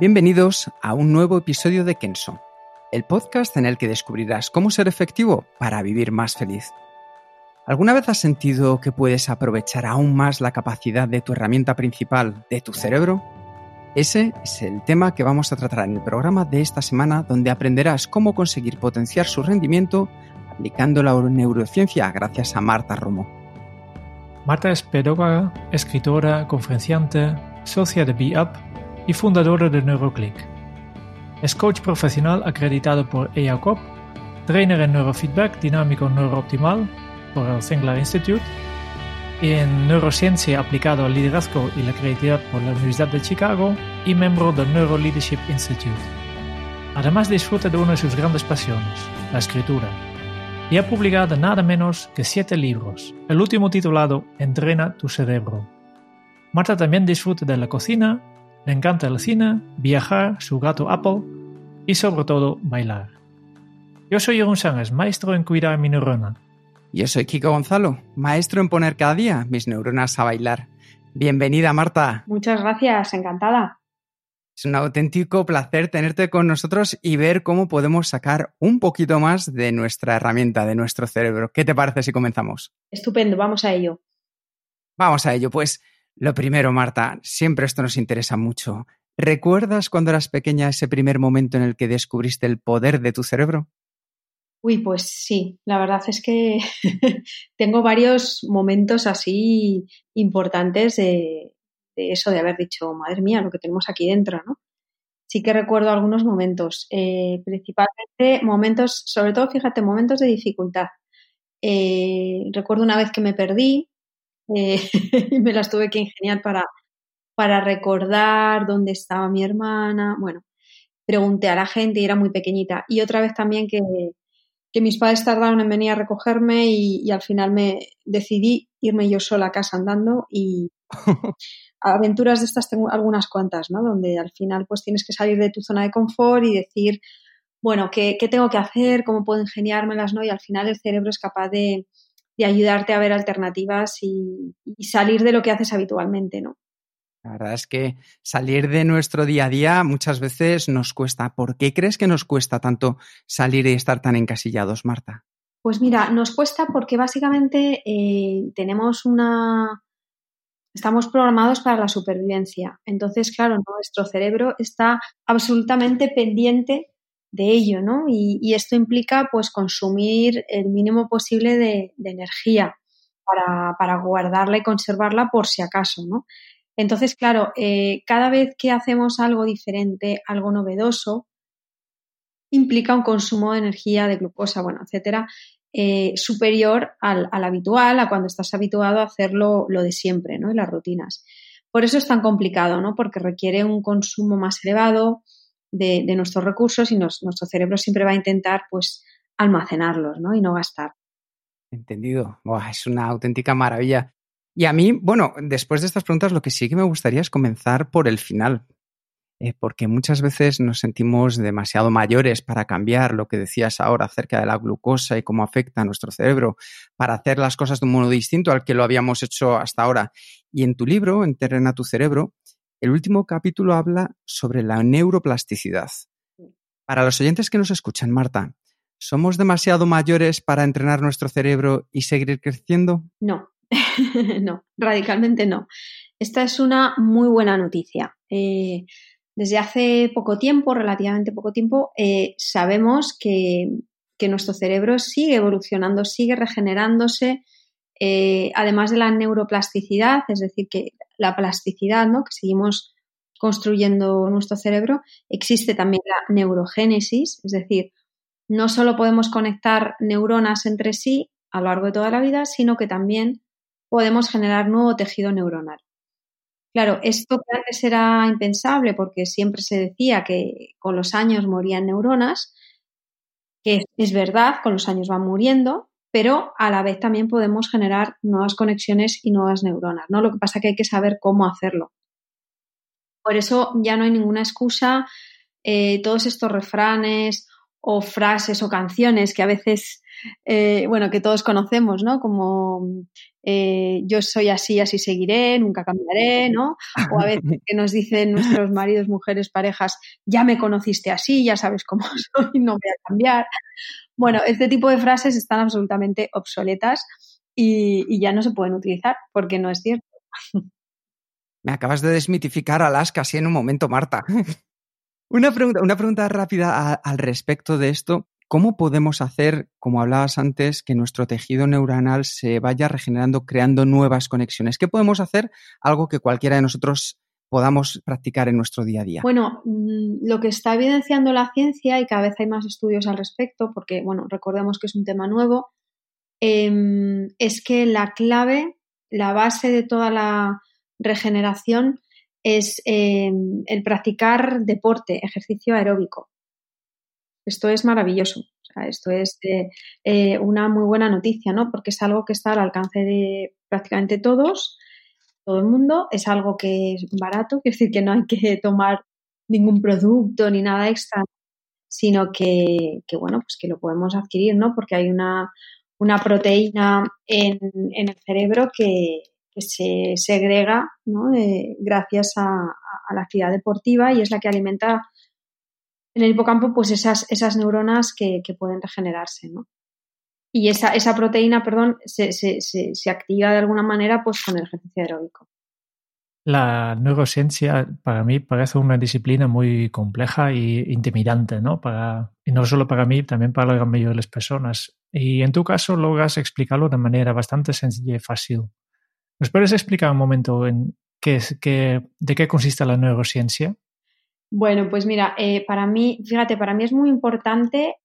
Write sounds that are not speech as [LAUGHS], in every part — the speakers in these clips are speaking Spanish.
Bienvenidos a un nuevo episodio de Kenso, el podcast en el que descubrirás cómo ser efectivo para vivir más feliz. ¿Alguna vez has sentido que puedes aprovechar aún más la capacidad de tu herramienta principal, de tu cerebro? Ese es el tema que vamos a tratar en el programa de esta semana, donde aprenderás cómo conseguir potenciar su rendimiento aplicando la neurociencia gracias a Marta Romo. Marta es pedagoga, escritora, conferenciante, socia de BeUp y fundadora de NeuroClick. Es coach profesional acreditado por EACOP, trainer en neurofeedback dinámico neurooptimal por el Zengler Institute, en neurociencia aplicado al liderazgo y la creatividad por la Universidad de Chicago y miembro del Neuro Leadership Institute. Además disfruta de una de sus grandes pasiones, la escritura, y ha publicado nada menos que siete libros, el último titulado Entrena tu cerebro. Marta también disfruta de la cocina, le encanta el cine, viajar, su gato Apple y sobre todo bailar. Yo soy Jeroen Sánchez, maestro en cuidar mi neurona. Yo soy Kiko Gonzalo, maestro en poner cada día mis neuronas a bailar. Bienvenida, Marta. Muchas gracias, encantada. Es un auténtico placer tenerte con nosotros y ver cómo podemos sacar un poquito más de nuestra herramienta, de nuestro cerebro. ¿Qué te parece si comenzamos? Estupendo, vamos a ello. Vamos a ello, pues lo primero, Marta, siempre esto nos interesa mucho. ¿Recuerdas cuando eras pequeña ese primer momento en el que descubriste el poder de tu cerebro? Uy, pues sí, la verdad es que [LAUGHS] tengo varios momentos así importantes de, eso, de haber dicho, madre mía, lo que tenemos aquí dentro, ¿no? Sí que recuerdo algunos momentos, eh, principalmente momentos, sobre todo, fíjate, momentos de dificultad. Eh, recuerdo una vez que me perdí eh, [LAUGHS] y me las tuve que ingeniar para, para recordar dónde estaba mi hermana. Bueno, pregunté a la gente y era muy pequeñita. Y otra vez también que, que mis padres tardaron en venir a recogerme y, y, al final me decidí irme yo sola a casa andando y [LAUGHS] aventuras de estas tengo algunas cuantas, ¿no? Donde al final pues tienes que salir de tu zona de confort y decir, bueno, ¿qué, qué tengo que hacer? ¿Cómo puedo ingeniármelas? ¿no? Y al final el cerebro es capaz de, de ayudarte a ver alternativas y, y, salir de lo que haces habitualmente, ¿no? La verdad es que salir de nuestro día a día muchas veces nos cuesta. ¿Por qué crees que nos cuesta tanto salir y estar tan encasillados, Marta? Pues mira, nos cuesta porque básicamente eh, tenemos una... Estamos programados para la supervivencia. Entonces, claro, nuestro cerebro está absolutamente pendiente de ello, ¿no? Y, esto implica, pues, consumir el mínimo posible de, energía para, para, guardarla y conservarla por si acaso, ¿no? Entonces, claro, eh, cada vez que hacemos algo diferente, algo novedoso, implica un consumo de energía, de glucosa, bueno, etcétera, eh, superior al, al, habitual, a cuando estás habituado a hacerlo lo de siempre, ¿no? Y las rutinas. Por eso es tan complicado, ¿no? Porque requiere un consumo más elevado de, nuestros recursos y nuestro cerebro siempre va a intentar, pues, almacenarlos, ¿no? Y no gastar. Entendido. Es una auténtica maravilla. Y a mí, bueno, después de estas preguntas, lo que sí que me gustaría es comenzar por el final, eh, porque muchas veces nos sentimos demasiado mayores para cambiar lo que decías ahora acerca de la glucosa y cómo afecta a nuestro cerebro, para hacer las cosas de un modo distinto al que lo habíamos hecho hasta ahora. Y en tu libro, Entrena tu cerebro, el último capítulo habla sobre la neuroplasticidad. Para los oyentes que nos escuchan, Marta, ¿somos demasiado mayores para entrenar nuestro cerebro y seguir creciendo? No, [LAUGHS] no, radicalmente no. Esta es una muy buena noticia. Eh, desde hace poco tiempo, relativamente poco tiempo, eh, sabemos que, que, nuestro cerebro sigue evolucionando, sigue regenerándose, eh, además de la neuroplasticidad, es decir, que la plasticidad ¿no? que seguimos construyendo nuestro cerebro, existe también la neurogénesis, es decir, no solo podemos conectar neuronas entre sí a lo largo de toda la vida, sino que también podemos generar nuevo tejido neuronal. Claro, esto que antes era impensable porque siempre se decía que con los años morían neuronas, que es verdad, con los años van muriendo, pero a la vez también podemos generar nuevas conexiones y nuevas neuronas, ¿no? Lo que pasa es que hay que saber cómo hacerlo. Por eso ya no hay ninguna excusa. Eh, todos estos refranes o frases o canciones que a veces, eh, bueno, que todos conocemos, ¿no? Como eh, yo soy así, así seguiré, nunca cambiaré, ¿no? O a veces que nos dicen nuestros maridos, mujeres, parejas, ya me conociste así, ya sabes cómo [LAUGHS] soy, no voy a cambiar. Bueno, este tipo de frases están absolutamente obsoletas y, ya no se pueden utilizar porque no es cierto. Me acabas de desmitificar Alaska así en un momento, Marta. [LAUGHS] una, pregunta, una pregunta rápida al respecto de esto. ¿Cómo podemos hacer, como hablabas antes, que nuestro tejido neuronal se vaya regenerando, creando nuevas conexiones? ¿Qué podemos hacer? Algo que cualquiera de nosotros podamos practicar en nuestro día a día? Bueno, mm, lo que está evidenciando la ciencia y cada vez hay más estudios al respecto, porque, bueno, recordemos que es un tema nuevo, em, es que la clave, la base de toda la regeneración es em, el practicar deporte, ejercicio aeróbico. Esto es maravilloso. esto es eh, una muy buena noticia, ¿no? Porque es algo que está al alcance de prácticamente todos todo el mundo, es algo que es barato, quiere decir que no hay que [LAUGHS] tomar ningún producto ni nada extra, sino que, bueno, pues que lo podemos adquirir, ¿no? Porque hay una, una proteína en, el cerebro que, se segrega. Eh, gracias a, la actividad deportiva y es la que alimenta en el hipocampo pues esas, esas neuronas que, que pueden regenerarse, ¿no? y esa, esa proteína, perdón, se, se, se, activa de alguna manera pues con el ejercicio aeróbico. La neurociencia para mí parece una disciplina muy compleja e intimidante, ¿no? Para, y no solo para mí, también para la gran mayoría de las personas. Y en tu caso logras explicarlo de manera bastante sencilla y fácil. ¿Nos puedes explicar un momento en qué, qué, de qué consiste la neurociencia? Bueno, pues mira, eh, para mí, fíjate, para mí es muy importante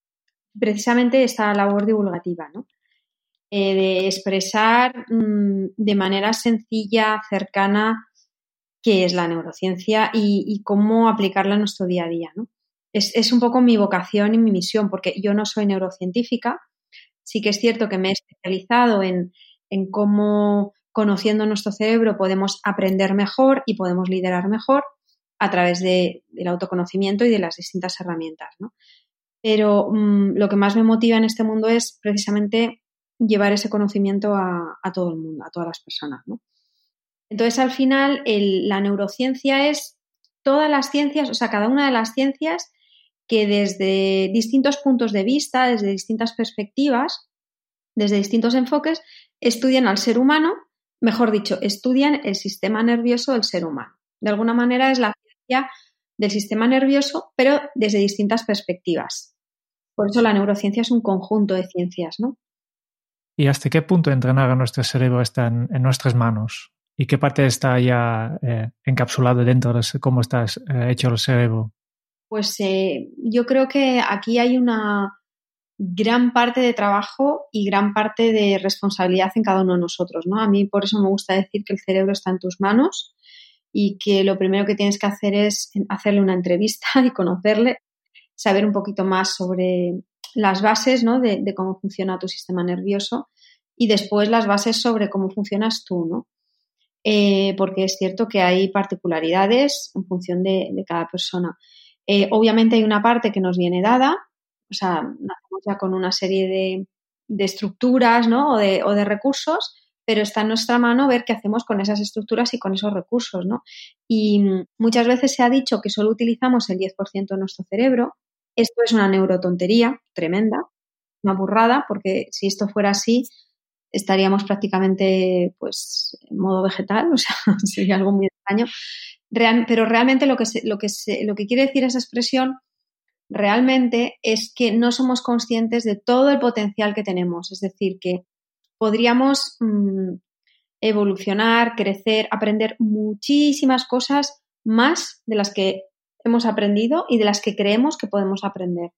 precisamente esta labor divulgativa, ¿no? Eh, de expresar mm, de manera sencilla, cercana, qué es la neurociencia y, cómo aplicarla en nuestro día a día. ¿no? Es, un poco mi vocación y mi misión, porque yo no soy neurocientífica. Sí que es cierto que me he especializado en, cómo, conociendo nuestro cerebro, podemos aprender mejor y podemos liderar mejor a través del autoconocimiento y de las distintas herramientas. ¿no? pero mm, lo que más me motiva en este mundo es precisamente llevar ese conocimiento a, todo el mundo, a todas las personas. ¿no? Entonces, al final, la neurociencia es todas las ciencias, o sea, cada una de las ciencias que desde distintos puntos de vista, desde distintas perspectivas, desde distintos enfoques, estudian al ser humano, mejor dicho, estudian el sistema nervioso del ser humano. De alguna manera es la del sistema nervioso, pero desde distintas perspectivas. Por eso la neurociencia es un conjunto de ciencias, ¿no? ¿Y hasta qué punto entrenar a nuestro cerebro está en, nuestras manos? ¿Y qué parte está ya eh, encapsulada dentro de cómo está eh, hecho el cerebro? Pues eh, yo creo que aquí hay una gran parte de trabajo y gran parte de responsabilidad en cada uno de nosotros, ¿no? A mí por eso me gusta decir que el cerebro está en tus manos y que lo primero que tienes que hacer es hacerle una entrevista [LAUGHS] y conocerle saber un poquito más sobre las bases ¿no? de, cómo funciona tu sistema nervioso y después las bases sobre cómo funcionas tú, ¿no? Eh, porque es cierto que hay particularidades en función de, cada persona. Eh, obviamente hay una parte que nos viene dada, o sea, nacemos ya con una serie de, estructuras ¿no? o, de, o de recursos, pero está en nuestra mano ver qué hacemos con esas estructuras y con esos recursos, ¿no? Y muchas veces se ha dicho que solo utilizamos el 10% de nuestro cerebro, esto es una neurotontería tremenda, una burrada, porque si esto fuera así, estaríamos prácticamente pues en modo vegetal, [LAUGHS] o sea, sería algo muy extraño. pero realmente lo que, lo, que lo que quiere decir esa expresión realmente es que no somos conscientes de todo el potencial que tenemos. Es decir, que podríamos mm, evolucionar, crecer, aprender muchísimas cosas más de las que hemos aprendido y de las que creemos que podemos aprender.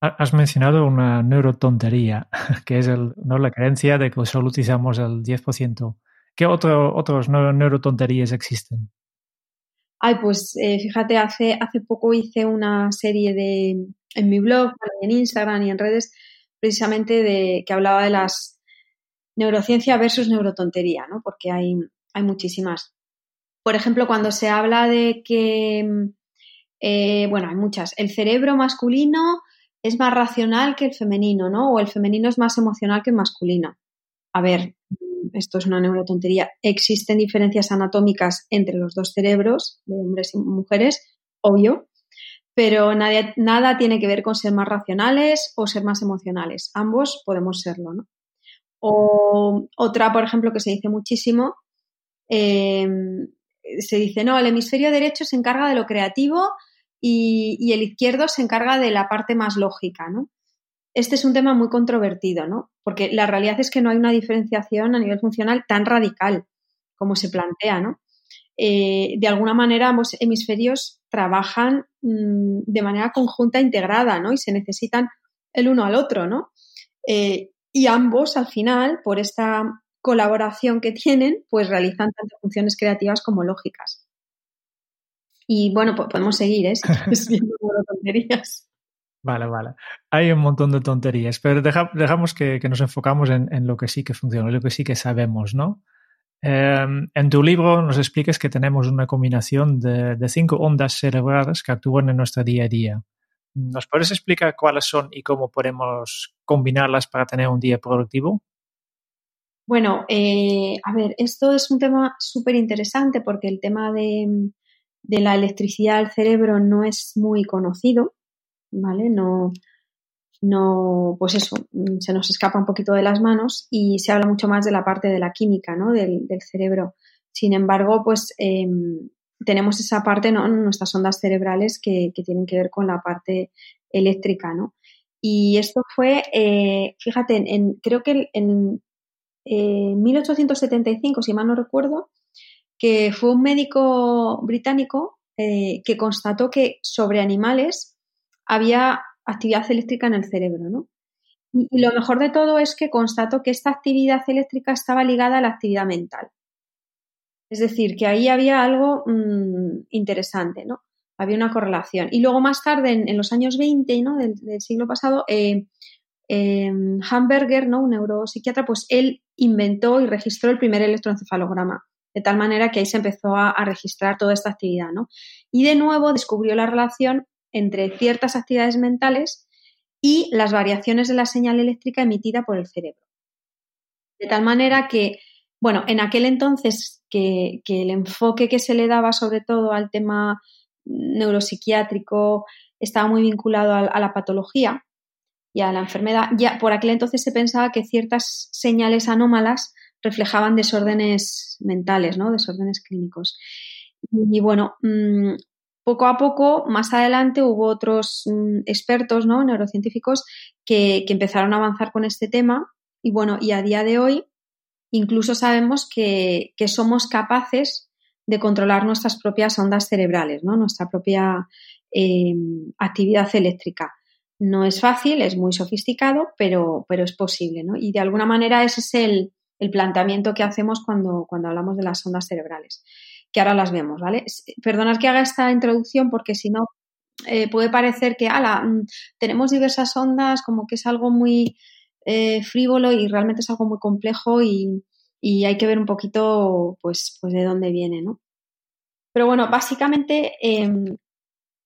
Has mencionado una neurotontería, [LAUGHS] que es el, ¿no? la creencia de que solo utilizamos el 10%. ¿Qué otro, otros neurotonterías existen? Ay, pues eh, fíjate, hace, hace poco hice una serie de, en mi blog, en Instagram y en redes, precisamente de que hablaba de las neurociencia versus neurotontería, ¿no? Porque hay, hay muchísimas. Por ejemplo, cuando se habla de que, eh, bueno, hay muchas, el cerebro masculino es más racional que el femenino, ¿no? O el femenino es más emocional que el masculino. A ver, esto es una neurotontería. Existen diferencias anatómicas entre los dos cerebros, de hombres y mujeres, obvio, pero nada tiene que ver con ser más racionales o ser más emocionales. Ambos podemos serlo, ¿no? O otra, por ejemplo, que se dice muchísimo, em, se dice, no, el hemisferio derecho se encarga de lo creativo y, y, el izquierdo se encarga de la parte más lógica, ¿no? Este es un tema muy controvertido, ¿no? Porque la realidad es que no hay una diferenciación a nivel funcional tan radical como se plantea, ¿no? Eh, de alguna manera ambos hemisferios trabajan mm, de manera conjunta integrada, ¿no? Y se necesitan el uno al otro, ¿no? Eh, y ambos, al final, por esta colaboración que tienen, pues realizan tanto funciones creativas como lógicas. Y bueno, podemos seguir, ¿eh? Si [LAUGHS] tonterías. Vale, vale. Hay un montón de tonterías, pero dejamos que, nos enfocamos en, en, lo que sí que funciona, lo que sí que sabemos, ¿no? Em, en tu libro nos explicas que tenemos una combinación de, cinco ondas cerebrales que actúan en nuestro día a día. ¿Nos puedes explicar cuáles son y cómo podemos combinarlas para tener un día productivo? Bueno, eh, a ver, esto es un tema súper interesante porque el tema de, de, la electricidad del cerebro no es muy conocido, ¿vale? No, no, pues eso, mm, se nos escapa un poquito de las manos y se habla mucho más de la parte de la química, ¿no? Del, cerebro. Sin embargo, pues em, tenemos esa parte, ¿no? Nuestras ondas cerebrales que, tienen que ver con la parte eléctrica, ¿no? Y esto fue, eh, fíjate, en, creo que en, 1875, si mal no recuerdo, que fue un médico británico eh, que constató que sobre animales había actividad eléctrica en el cerebro, ¿no? Y, lo mejor de todo es que constató que esta actividad eléctrica estaba ligada a la actividad mental. Es decir, que ahí había algo mm, interesante, ¿no? Había una correlación. Y luego más tarde, en, los años 20 ¿no? del, siglo pasado, eh, em, Hamburger, ¿no? un neuropsiquiatra, pues él inventó y registró el primer electroencefalograma, de tal manera que ahí se empezó a, a registrar toda esta actividad, ¿no? Y de nuevo descubrió la relación entre ciertas actividades mentales y las variaciones de la señal eléctrica emitida por el cerebro. De tal manera que, bueno, en aquel entonces que, el enfoque que se le daba sobre todo al tema neuropsiquiátrico estaba muy vinculado a, la patología y a la enfermedad, ya por aquel entonces se pensaba que ciertas señales anómalas reflejaban desórdenes mentales, ¿no? Desórdenes clínicos. Y, bueno, mm, poco a poco, más adelante, hubo otros mm, expertos, ¿no? neurocientíficos, que, empezaron a avanzar con este tema. Y bueno, y a día de hoy, incluso sabemos que, somos capaces de controlar nuestras propias ondas cerebrales, ¿no? Nuestra propia em, actividad eléctrica. No es fácil, es muy sofisticado, pero, es posible. Y de alguna manera ese es el, planteamiento que hacemos cuando hablamos de las ondas cerebrales que ahora las vemos, ¿vale? Perdonad que haga esta introducción porque si no eh, puede parecer que, ala, mm, tenemos diversas ondas, como que es algo muy eh, frívolo y realmente es algo muy complejo y, hay que ver un poquito, pues, pues de dónde viene, ¿no? Pero bueno, básicamente em,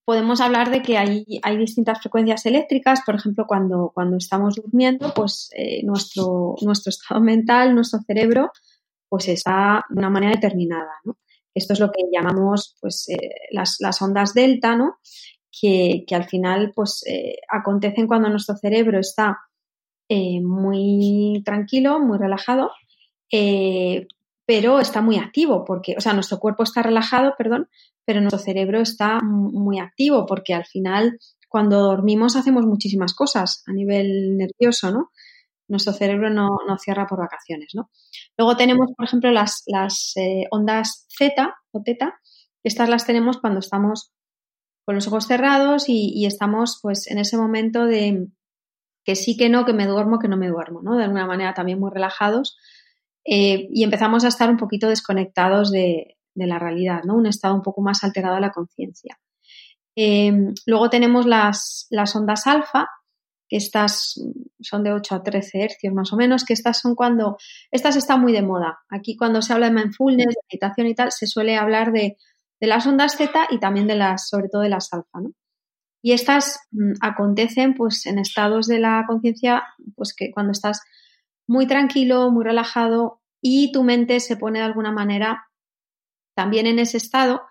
podemos hablar de que hay, hay, distintas frecuencias eléctricas, por ejemplo, cuando, cuando estamos durmiendo, pues eh, nuestro, nuestro estado mental, nuestro cerebro, pues está de una manera determinada, ¿no? Esto es lo que llamamos pues, eh, las, ondas delta, ¿no? Que, al final pues, eh, acontecen cuando nuestro cerebro está eh, muy tranquilo, muy relajado, pero está muy activo, porque, o sea, nuestro cuerpo está relajado, perdón, pero nuestro cerebro está muy activo, porque al final cuando dormimos hacemos muchísimas cosas a nivel nervioso, ¿no? nuestro cerebro no, cierra por vacaciones. ¿no? Luego tenemos, por ejemplo, las, las eh, ondas Z o teta. Estas las tenemos cuando estamos con los ojos cerrados y, estamos pues en ese momento de que sí que no, que me duermo, que no me duermo, ¿no? De alguna manera también muy relajados eh, y empezamos a estar un poquito desconectados de, la realidad, ¿no? Un estado un poco más alterado de la conciencia. Em, luego tenemos las, las ondas alfa, que estas son de 8 a 13 hercios más o menos, que estas son cuando, estas están muy de moda. Aquí cuando se habla de mindfulness, de meditación y tal, se suele hablar de, las ondas Z y también de las, sobre todo de las alfa. Y estas mm, acontecen pues en estados de la conciencia, pues que cuando estás muy tranquilo, muy relajado y tu mente se pone de alguna manera también en ese estado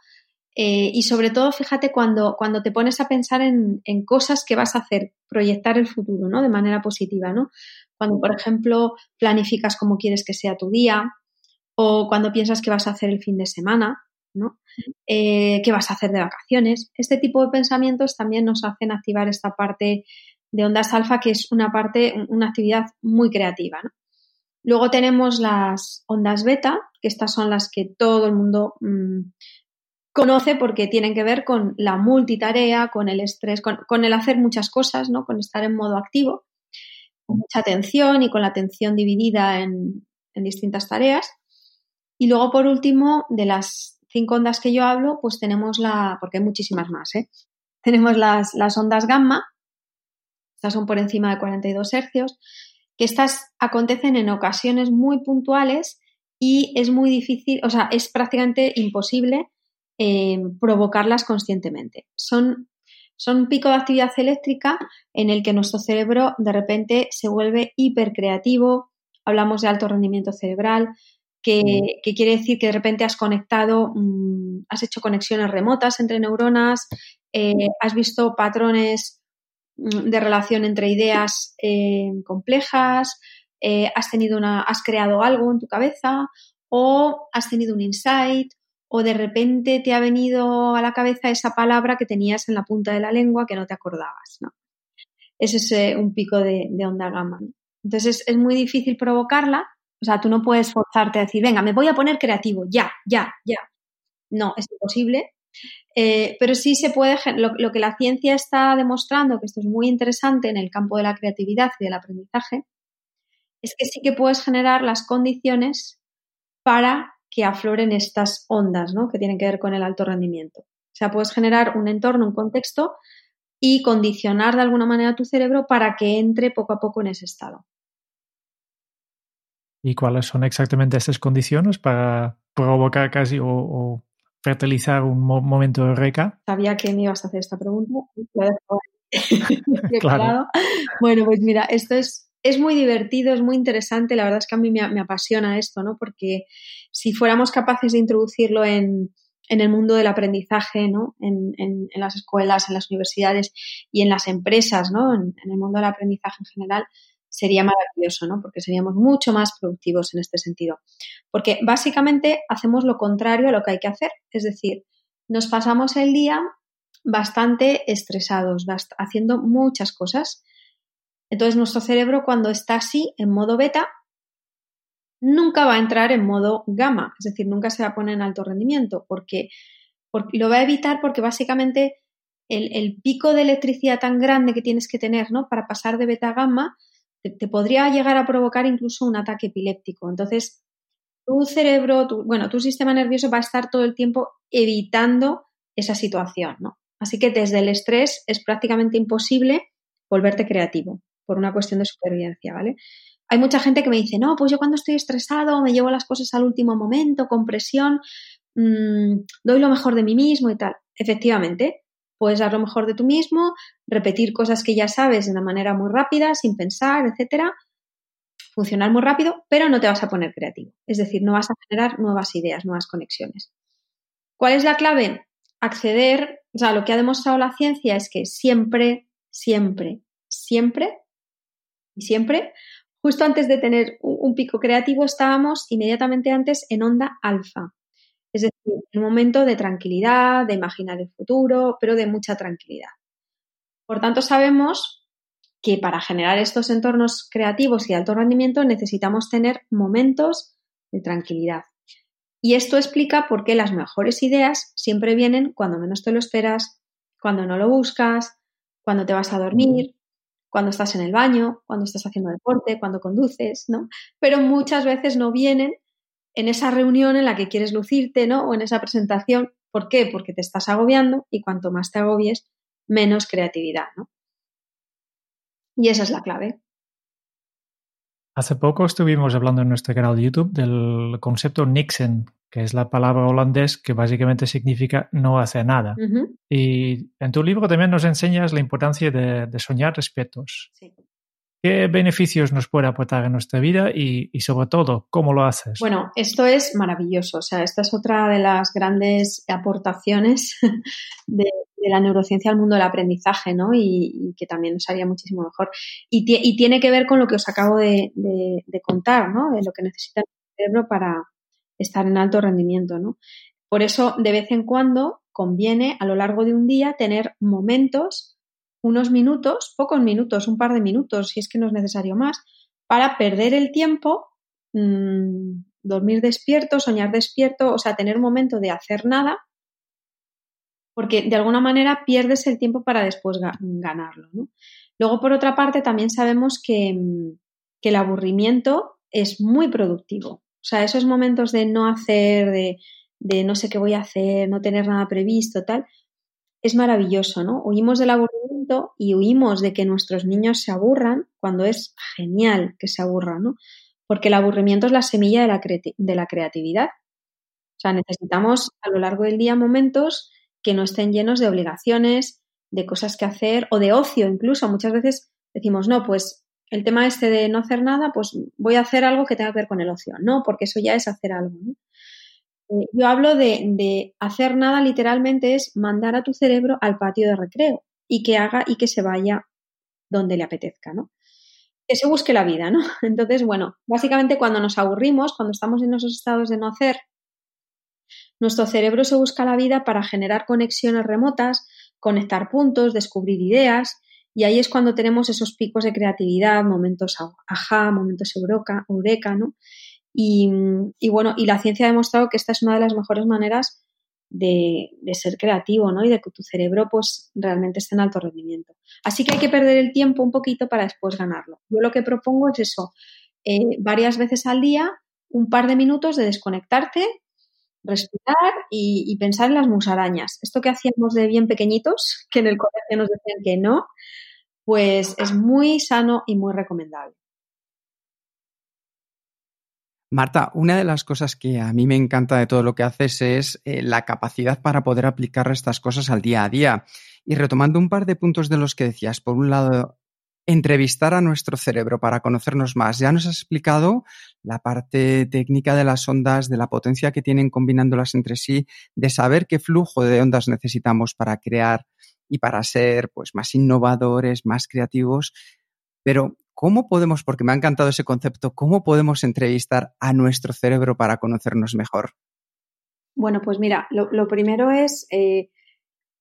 eh, y sobre todo, fíjate, cuando, cuando te pones a pensar en, cosas que vas a hacer, proyectar el futuro, ¿no? De manera positiva, ¿no? Cuando, por ejemplo, planificas cómo quieres que sea tu día o cuando piensas que vas a hacer el fin de semana, ¿no? Eh, ¿Qué vas a hacer de vacaciones? Este tipo de pensamientos también nos hacen activar esta parte de ondas alfa, que es una parte, una actividad muy creativa. Luego tenemos las ondas beta, que estas son las que todo el mundo mm, conoce porque tienen que ver con la multitarea, con el estrés, con, el hacer muchas cosas, ¿no? Con estar en modo activo, con mucha atención y con la atención dividida en, distintas tareas. Y luego, por último, de las cinco ondas que yo hablo, pues tenemos la, porque hay muchísimas más, ¿eh? [LAUGHS] Tenemos las, las ondas gamma, estas son por encima de 42 hercios, que estas acontecen en ocasiones muy puntuales y es muy difícil, o sea, es prácticamente imposible eh, provocarlas conscientemente. Son, son un pico de actividad eléctrica en el que nuestro cerebro de repente se vuelve hipercreativo, hablamos de alto rendimiento cerebral, que, mm. quiere decir que de repente has conectado, mm, has hecho conexiones remotas entre neuronas, eh, has visto patrones mm, de relación entre ideas eh, complejas, has tenido una, has creado algo en tu cabeza o has tenido un insight o de repente te ha venido a la cabeza esa palabra que tenías en la punta de la lengua que no te acordabas, ¿no? Ese es un pico de, onda gamma. Entonces es, muy difícil provocarla, o sea, tú no puedes forzarte a decir, venga, me voy a poner creativo, ya, ya, ya. No, es imposible. Eh, pero sí se puede, lo, que la ciencia está demostrando, que esto es muy interesante en el campo de la creatividad y del aprendizaje, es que sí que puedes generar las condiciones para que afloren estas ondas, ¿no? Que tienen que ver con el alto rendimiento. O sea, puedes generar un entorno, un contexto y condicionar de alguna manera tu cerebro para que entre poco a poco en ese estado. ¿Y cuáles son exactamente estas condiciones para provocar casi o, fertilizar un momento de reca? Sabía que me ibas a hacer esta pregunta. [LAUGHS] [LAUGHS] claro. Bueno, pues mira, esto es es muy divertido, es muy interesante. La verdad es que a mí me, apasiona esto, ¿no? Porque si fuéramos capaces de introducirlo en, el mundo del aprendizaje, ¿no? En, las escuelas, en las universidades y en las empresas, ¿no? En, el mundo del aprendizaje en general, sería maravilloso, ¿no? Porque seríamos mucho más productivos en este sentido. Porque básicamente hacemos lo contrario a lo que hay que hacer. Es decir, nos pasamos el día bastante estresados, haciendo muchas cosas entonces nuestro cerebro cuando está así, en modo beta, nunca va a entrar en modo gamma, es decir, nunca se va a poner en alto rendimiento, porque, lo va a evitar porque básicamente el, pico de electricidad tan grande que tienes que tener ¿no? para pasar de beta a gamma te, podría llegar a provocar incluso un ataque epiléptico. Entonces, tu cerebro, tu, bueno, tu sistema nervioso va a estar todo el tiempo evitando esa situación, ¿no? Así que desde el estrés es prácticamente imposible volverte creativo por una cuestión de supervivencia, ¿vale? Hay mucha gente que me dice, no, pues yo cuando estoy estresado me llevo las cosas al último momento, con presión, mm, doy lo mejor de mí mismo y tal. Efectivamente, puedes dar lo mejor de tú mismo, repetir cosas que ya sabes de una manera muy rápida, sin pensar, etcétera, funcionar muy rápido, pero no te vas a poner creativo. Es decir, no vas a generar nuevas ideas, nuevas conexiones. ¿Cuál es la clave? Acceder, o sea, lo que ha demostrado la ciencia es que siempre, siempre, siempre y siempre, justo antes de tener un, pico creativo estábamos inmediatamente antes en onda alfa. Es decir, un momento de tranquilidad, de imaginar el futuro, pero de mucha tranquilidad. Por tanto, sabemos que para generar estos entornos creativos y de alto rendimiento necesitamos tener momentos de tranquilidad. Y esto explica por qué las mejores ideas siempre vienen cuando menos te lo esperas, cuando no lo buscas, cuando te vas a dormir, cuando estás en el baño, cuando estás haciendo deporte, cuando conduces, ¿no? Pero muchas veces no vienen en esa reunión en la que quieres lucirte, ¿no? O en esa presentación. ¿Por qué? Porque te estás agobiando y cuanto más te agobies, menos creatividad, ¿no? Y esa es la clave. Hace poco estuvimos hablando en nuestro canal de YouTube del concepto Nixon, que es la palabra holandés que básicamente significa no hacer nada. Y en tu libro también nos enseñas la importancia de, soñar respetos. Sí. ¿Qué beneficios nos puede aportar en nuestra vida y, sobre todo, cómo lo haces? Bueno, esto es maravilloso. O sea, esta es otra de las grandes aportaciones [LAUGHS] de, la neurociencia al mundo del aprendizaje, ¿no? Y, que también nos haría muchísimo mejor. Y, tiene que ver con lo que os acabo de, contar, ¿no? De lo que necesita el cerebro para estar en alto rendimiento, ¿no? Por eso, de vez en cuando, conviene a lo largo de un día tener momentos unos minutos, pocos minutos, un par de minutos, si es que no es necesario más, para perder el tiempo, mm, dormir despierto, soñar despierto, o sea, tener un momento de hacer nada, porque de alguna manera pierdes el tiempo para después ganarlo. Luego, por otra parte, también sabemos que, mm, que el aburrimiento es muy productivo. O sea, esos momentos de no hacer, de, de no sé qué voy a hacer, no tener nada previsto, tal, es maravilloso, ¿no? Huimos del aburrimiento y huimos de que nuestros niños se aburran cuando es genial que se aburran, ¿no? Porque el aburrimiento es la semilla de la, de la creatividad. O sea, necesitamos a lo largo del día momentos que no estén llenos de obligaciones, de cosas que hacer o de ocio incluso. Muchas veces decimos, no, pues el tema este de no hacer nada, pues voy a hacer algo que tenga que ver con el ocio. No, porque eso ya es hacer algo. ¿no? Eh, yo hablo de, hacer nada literalmente es mandar a tu cerebro al patio de recreo y que haga y que se vaya donde le apetezca, ¿no? Que se busque la vida, ¿no? [LAUGHS] Entonces, bueno, básicamente cuando nos aburrimos, cuando estamos en esos estados de no hacer, nuestro cerebro se busca la vida para generar conexiones remotas, conectar puntos, descubrir ideas, y ahí es cuando tenemos esos picos de creatividad, momentos ajá, momentos eureka, eureka ¿no? Y, bueno, y la ciencia ha demostrado que esta es una de las mejores maneras de, ser creativo, ¿no? Y de que tu cerebro, pues, realmente esté en alto rendimiento. Así que hay que perder el tiempo un poquito para después ganarlo. Yo lo que propongo es eso, eh, varias veces al día, un par de minutos de desconectarte, respirar y, pensar en las musarañas. Esto que hacíamos de bien pequeñitos, que en el colegio nos decían que no, pues es muy sano y muy recomendable. Marta, una de las cosas que a mí me encanta de todo lo que haces es eh, la capacidad para poder aplicar estas cosas al día a día. Y retomando un par de puntos de los que decías, por un lado, entrevistar a nuestro cerebro para conocernos más. Ya nos has explicado la parte técnica de las ondas, de la potencia que tienen combinándolas entre sí, de saber qué flujo de ondas necesitamos para crear y para ser pues, más innovadores, más creativos. Pero ¿Cómo podemos, porque me ha encantado ese concepto, cómo podemos entrevistar a nuestro cerebro para conocernos mejor? Bueno, pues mira, lo, primero es eh,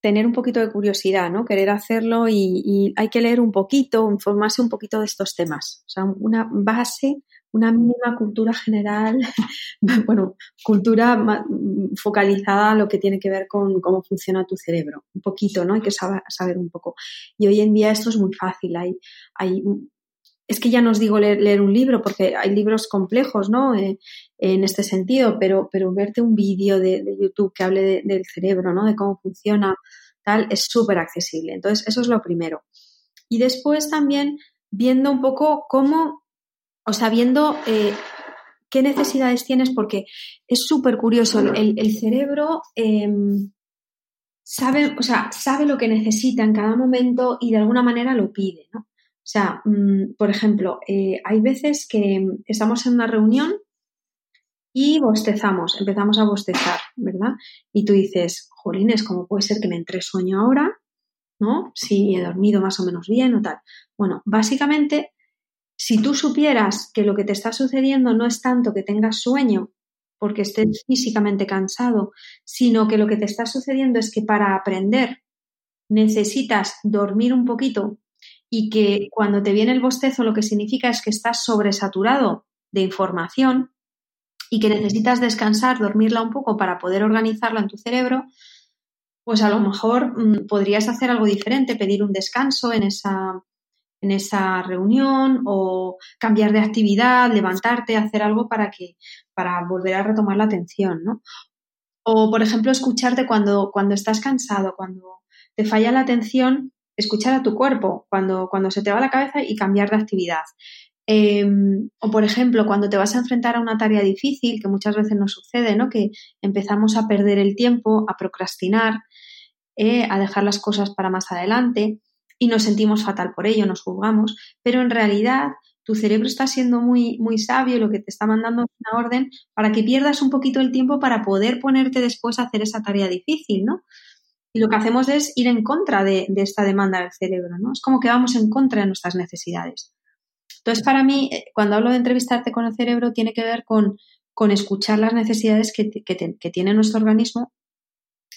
tener un poquito de curiosidad, ¿no? Querer hacerlo y, hay que leer un poquito, informarse un poquito de estos temas. O sea, una base, una mínima cultura general, [LAUGHS] bueno, cultura focalizada a lo que tiene que ver con cómo funciona tu cerebro. Un poquito, ¿no? Hay que saber, saber un poco. Y hoy en día esto es muy fácil. Hay, hay es que ya no os digo leer, un libro, porque hay libros complejos, ¿no? Eh, en este sentido, pero, pero verte un vídeo de, YouTube que hable del cerebro, ¿no? De cómo funciona, tal, es súper accesible. Entonces, eso es lo primero. Y después también viendo un poco cómo, o sea, viendo eh, qué necesidades tienes, porque es súper curioso. El, cerebro em, sabe, o sea, sabe lo que necesita en cada momento y de alguna manera lo pide, ¿no? O sea, mm, por ejemplo, eh, hay veces que estamos en una reunión y bostezamos, empezamos a bostezar, ¿verdad? Y tú dices, jolines, ¿cómo puede ser que me entre sueño ahora? ¿No? Si he dormido más o menos bien o tal. Bueno, básicamente, si tú supieras que lo que te está sucediendo no es tanto que tengas sueño porque estés físicamente cansado, sino que lo que te está sucediendo es que para aprender necesitas dormir un poquito y que cuando te viene el bostezo lo que significa es que estás sobresaturado de información y que necesitas descansar, dormirla un poco para poder organizarla en tu cerebro, pues a lo mejor mm, podrías hacer algo diferente, pedir un descanso en esa, en esa reunión o cambiar de actividad, levantarte, hacer algo para que para volver a retomar la atención, ¿no? O por ejemplo, escucharte cuando cuando estás cansado, cuando te falla la atención, escuchar a tu cuerpo cuando cuando se te va la cabeza y cambiar de actividad. Em, o, por ejemplo, cuando te vas a enfrentar a una tarea difícil, que muchas veces nos sucede, ¿no? Que empezamos a perder el tiempo, a procrastinar, eh, a dejar las cosas para más adelante y nos sentimos fatal por ello, nos juzgamos, pero en realidad tu cerebro está siendo muy, muy sabio lo que te está mandando es una orden para que pierdas un poquito el tiempo para poder ponerte después a hacer esa tarea difícil, ¿no? Y lo que hacemos es ir en contra de, de esta demanda del cerebro, ¿no? Es como que vamos en contra de nuestras necesidades. Entonces, para mí, eh, cuando hablo de entrevistarte con el cerebro, tiene que ver con, con escuchar las necesidades que, que, tiene nuestro organismo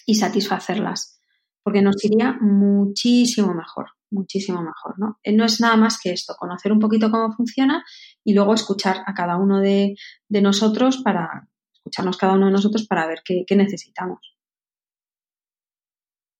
y satisfacerlas, porque nos iría muchísimo mejor, muchísimo mejor, ¿no? Eh, no es nada más que esto, conocer un poquito cómo funciona y luego escuchar a cada uno de, de nosotros para, escucharnos cada uno de nosotros para ver qué, qué necesitamos.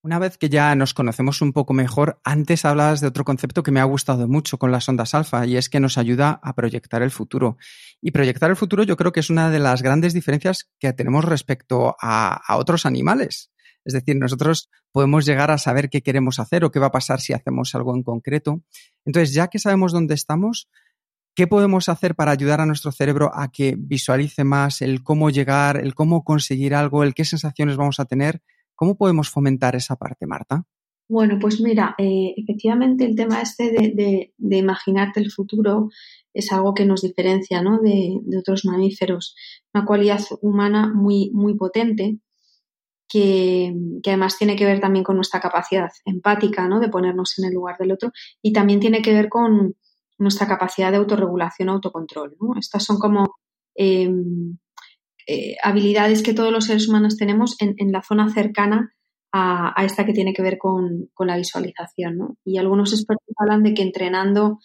Una vez que ya nos conocemos un poco mejor, antes hablabas de otro concepto que me ha gustado mucho con las ondas alfa y es que nos ayuda a proyectar el futuro. Y proyectar el futuro yo creo que es una de las grandes diferencias que tenemos respecto a, a otros animales. Es decir, nosotros podemos llegar a saber qué queremos hacer o qué va a pasar si hacemos algo en concreto. Entonces, ya que sabemos dónde estamos, ¿qué podemos hacer para ayudar a nuestro cerebro a que visualice más el cómo llegar, el cómo conseguir algo, el qué sensaciones vamos a tener? ¿Cómo podemos fomentar esa parte, Marta? Bueno, pues mira, eh, efectivamente el tema este de, imaginarte el futuro es algo que nos diferencia ¿no? de, otros mamíferos, una cualidad humana muy, muy potente que, además tiene que ver también con nuestra capacidad empática, ¿no? de ponernos en el lugar del otro y también tiene que ver con nuestra capacidad de autorregulación, autocontrol. ¿no? Estas son como em, eh, habilidades que todos los seres humanos tenemos en, la zona cercana a, esta que tiene que ver con, la visualización. Y algunos expertos hablan de que entrenando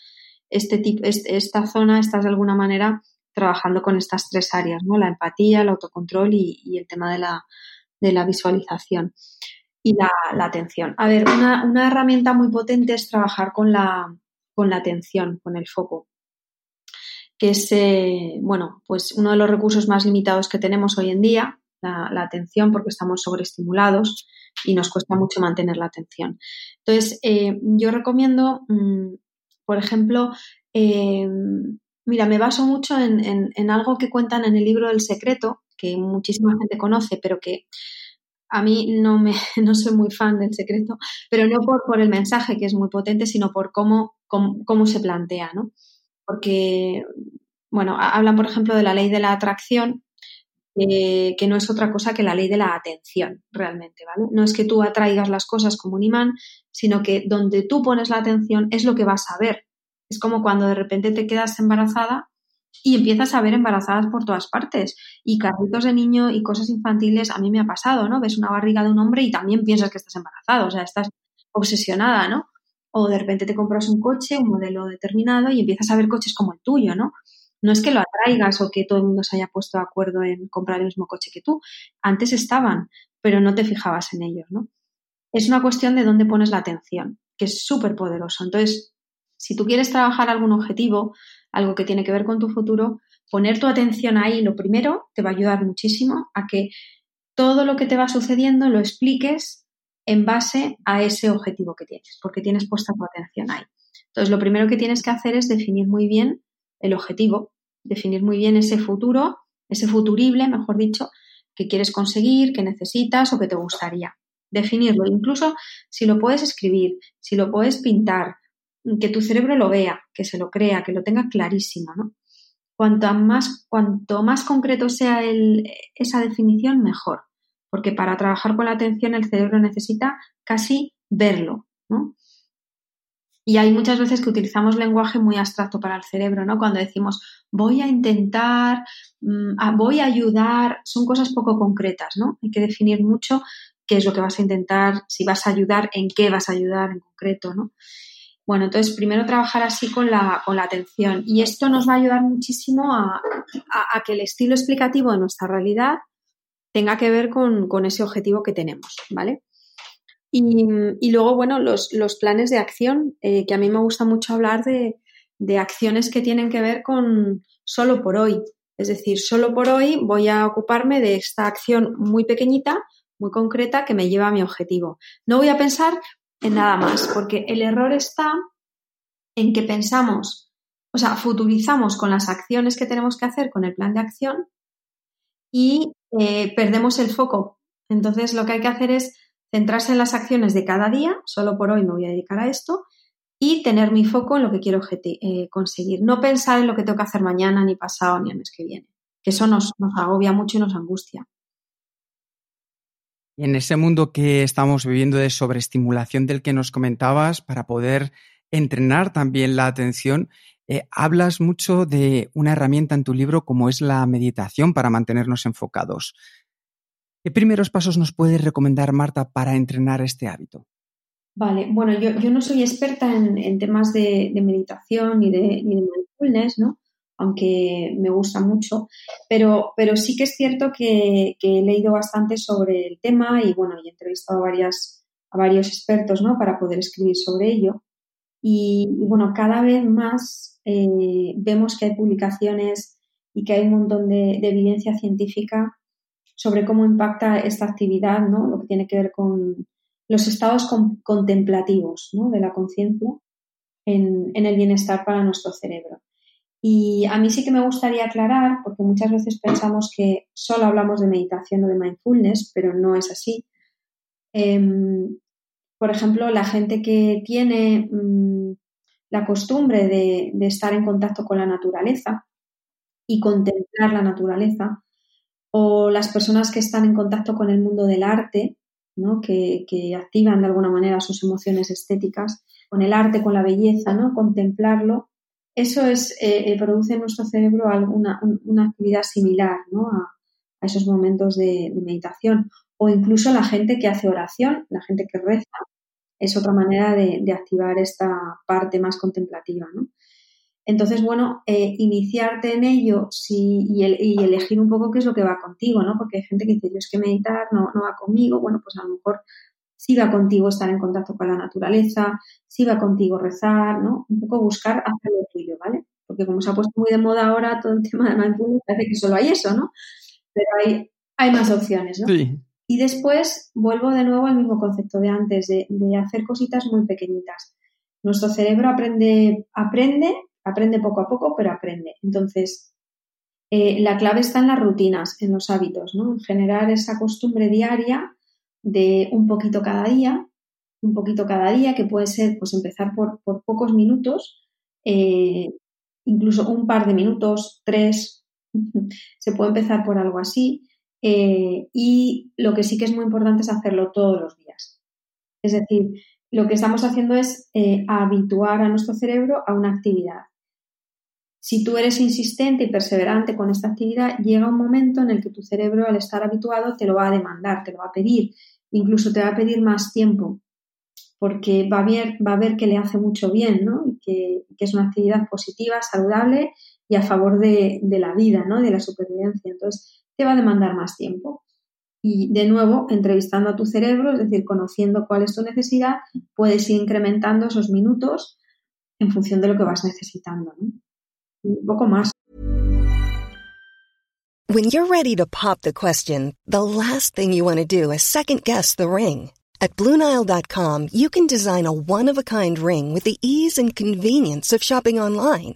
este tipo, esta zona estás de alguna manera trabajando con estas tres áreas, ¿no? la empatía, el autocontrol y, el tema de la, de la visualización y la, atención. A ver, una, una, herramienta muy potente es trabajar con la, con la atención, con el foco que es, eh, bueno, pues uno de los recursos más limitados que tenemos hoy en día, la, atención, porque estamos sobreestimulados y nos cuesta mucho mantener la atención. Entonces, eh, yo recomiendo, mm, por ejemplo, eh, mira, me baso mucho en, algo que cuentan en el libro El Secreto, que muchísima gente conoce, pero que a mí no, me, [LAUGHS] no soy muy fan del secreto, pero no por, por el mensaje, que es muy potente, sino por cómo, cómo, cómo se plantea, ¿no? Porque, bueno, hablan, por ejemplo, de la ley de la atracción, eh, que no es otra cosa que la ley de la atención, realmente, ¿vale? No es que tú atraigas las cosas como un imán, sino que donde tú pones la atención es lo que vas a ver. Es como cuando de repente te quedas embarazada y empiezas a ver embarazadas por todas partes. Y carritos de niño y cosas infantiles, a mí me ha pasado, ¿no? Ves una barriga de un hombre y también piensas que estás embarazado, o sea, estás obsesionada, ¿no? O de repente te compras un coche, un modelo determinado y empiezas a ver coches como el tuyo, ¿no? No es que lo atraigas o que todo el mundo se haya puesto de acuerdo en comprar el mismo coche que tú. Antes estaban, pero no te fijabas en ellos, ¿no? Es una cuestión de dónde pones la atención, que es súper poderoso. Entonces, si tú quieres trabajar algún objetivo, algo que tiene que ver con tu futuro, poner tu atención ahí, lo primero, te va a ayudar muchísimo a que todo lo que te va sucediendo lo expliques en base a ese objetivo que tienes, porque tienes puesta tu atención ahí. Entonces, lo primero que tienes que hacer es definir muy bien el objetivo, definir muy bien ese futuro, ese futurible, mejor dicho, que quieres conseguir, que necesitas o que te gustaría. Definirlo, incluso si lo puedes escribir, si lo puedes pintar, que tu cerebro lo vea, que se lo crea, que lo tenga clarísimo, ¿no? Cuanto más, cuanto más concreto sea esa definición, mejor porque para trabajar con la atención el cerebro necesita casi verlo, ¿no? Y hay muchas veces que utilizamos lenguaje muy abstracto para el cerebro, ¿no? Cuando decimos voy a intentar, mm, voy a ayudar, son cosas poco concretas, ¿no? Hay que definir mucho qué es lo que vas a intentar, si vas a ayudar, en qué vas a ayudar en concreto, ¿no? Bueno, entonces primero trabajar así con la, con la atención y esto nos va a ayudar muchísimo a que el estilo explicativo de nuestra realidad tenga que ver con, ese objetivo que tenemos, ¿vale? Y, luego, bueno, los, planes de acción, eh, que a mí me gusta mucho hablar de, de acciones que tienen que ver con solo por hoy. Es decir, solo por hoy voy a ocuparme de esta acción muy pequeñita, muy concreta, que me lleva a mi objetivo. No voy a pensar en nada más, porque el error está en que pensamos, o sea, futurizamos con las acciones que tenemos que hacer con el plan de acción y eh, perdemos el foco. Entonces, lo que hay que hacer es centrarse en las acciones de cada día, solo por hoy me voy a dedicar a esto, y tener mi foco en lo que quiero eh, conseguir. No pensar en lo que tengo que hacer mañana, ni pasado, ni el mes que viene, que eso nos, nos agobia mucho y nos angustia. Y en ese mundo que estamos viviendo de sobreestimulación del que nos comentabas, para poder entrenar también la atención, eh, hablas mucho de una herramienta en tu libro como es la meditación para mantenernos enfocados. ¿Qué primeros pasos nos puedes recomendar, Marta, para entrenar este hábito? Vale, bueno, yo, no soy experta en, temas de, meditación ni de, mindfulness, ¿no? aunque me gusta mucho, pero, pero sí que es cierto que, he leído bastante sobre el tema y bueno, he entrevistado a, a varios expertos ¿no? para poder escribir sobre ello. Y, bueno, cada vez más eh, vemos que hay publicaciones y que hay un montón de, evidencia científica sobre cómo impacta esta actividad, ¿no? lo que tiene que ver con los estados contemplativos ¿no? de la conciencia en, en el bienestar para nuestro cerebro. Y a mí sí que me gustaría aclarar, porque muchas veces pensamos que solo hablamos de meditación o de mindfulness, pero no es así. Em, por ejemplo, la gente que tiene mm, la costumbre de, estar en contacto con la naturaleza y contemplar la naturaleza, o las personas que están en contacto con el mundo del arte, ¿no? que, que activan de alguna manera sus emociones estéticas, con el arte, con la belleza, ¿no? contemplarlo, eso es, eh, eh, produce en nuestro cerebro alguna, una actividad similar ¿no? a, esos momentos de, meditación. O incluso la gente que hace oración, la gente que reza, es otra manera de, activar esta parte más contemplativa. ¿no? Entonces, bueno, eh, iniciarte en ello y, elegir un poco qué es lo que va contigo, ¿no? Porque hay gente que dice, yo es que meditar no, no va conmigo. Bueno, pues a lo mejor si va contigo estar en contacto con la naturaleza, si va contigo rezar, ¿no? Un poco buscar hacer lo tuyo, ¿vale? Porque como se ha puesto muy de moda ahora todo el [LAUGHS] tema de mindfulness, parece que solo hay eso, ¿no? Pero hay, hay más opciones, ¿no? Sí. Y después vuelvo de nuevo al mismo concepto de antes, de, hacer cositas muy pequeñitas. Nuestro cerebro aprende, aprende, aprende poco a poco, pero aprende. Entonces, eh, la clave está en las rutinas, en los hábitos, ¿no? En generar esa costumbre diaria de un poquito cada día, un poquito cada día, que puede ser pues empezar por, pocos minutos, eh, incluso un par de minutos, tres, [LAUGHS] se puede empezar por algo así. Eh, y lo que sí que es muy importante es hacerlo todos los días. Es decir, lo que estamos haciendo es eh, habituar a nuestro cerebro a una actividad. Si tú eres insistente y perseverante con esta actividad, llega un momento en el que tu cerebro, al estar habituado, te lo va a demandar, te lo va a pedir incluso te va a pedir más tiempo porque va a ver, que le hace mucho bien, ¿no? Que, es una actividad positiva, saludable y a favor de, la vida, ¿no? De la supervivencia. Entonces, te va a demandar más tiempo. Y de nuevo, entrevistando a tu cerebro, es decir, conociendo cuál es tu necesidad, puedes ir incrementando esos minutos en función de lo que vas necesitando. Un poco más. When you're ready to pop the question, the last thing you want to do is second guess the ring. At Bluenile.com, you can design a one-of-a-kind ring with the ease and convenience of shopping online.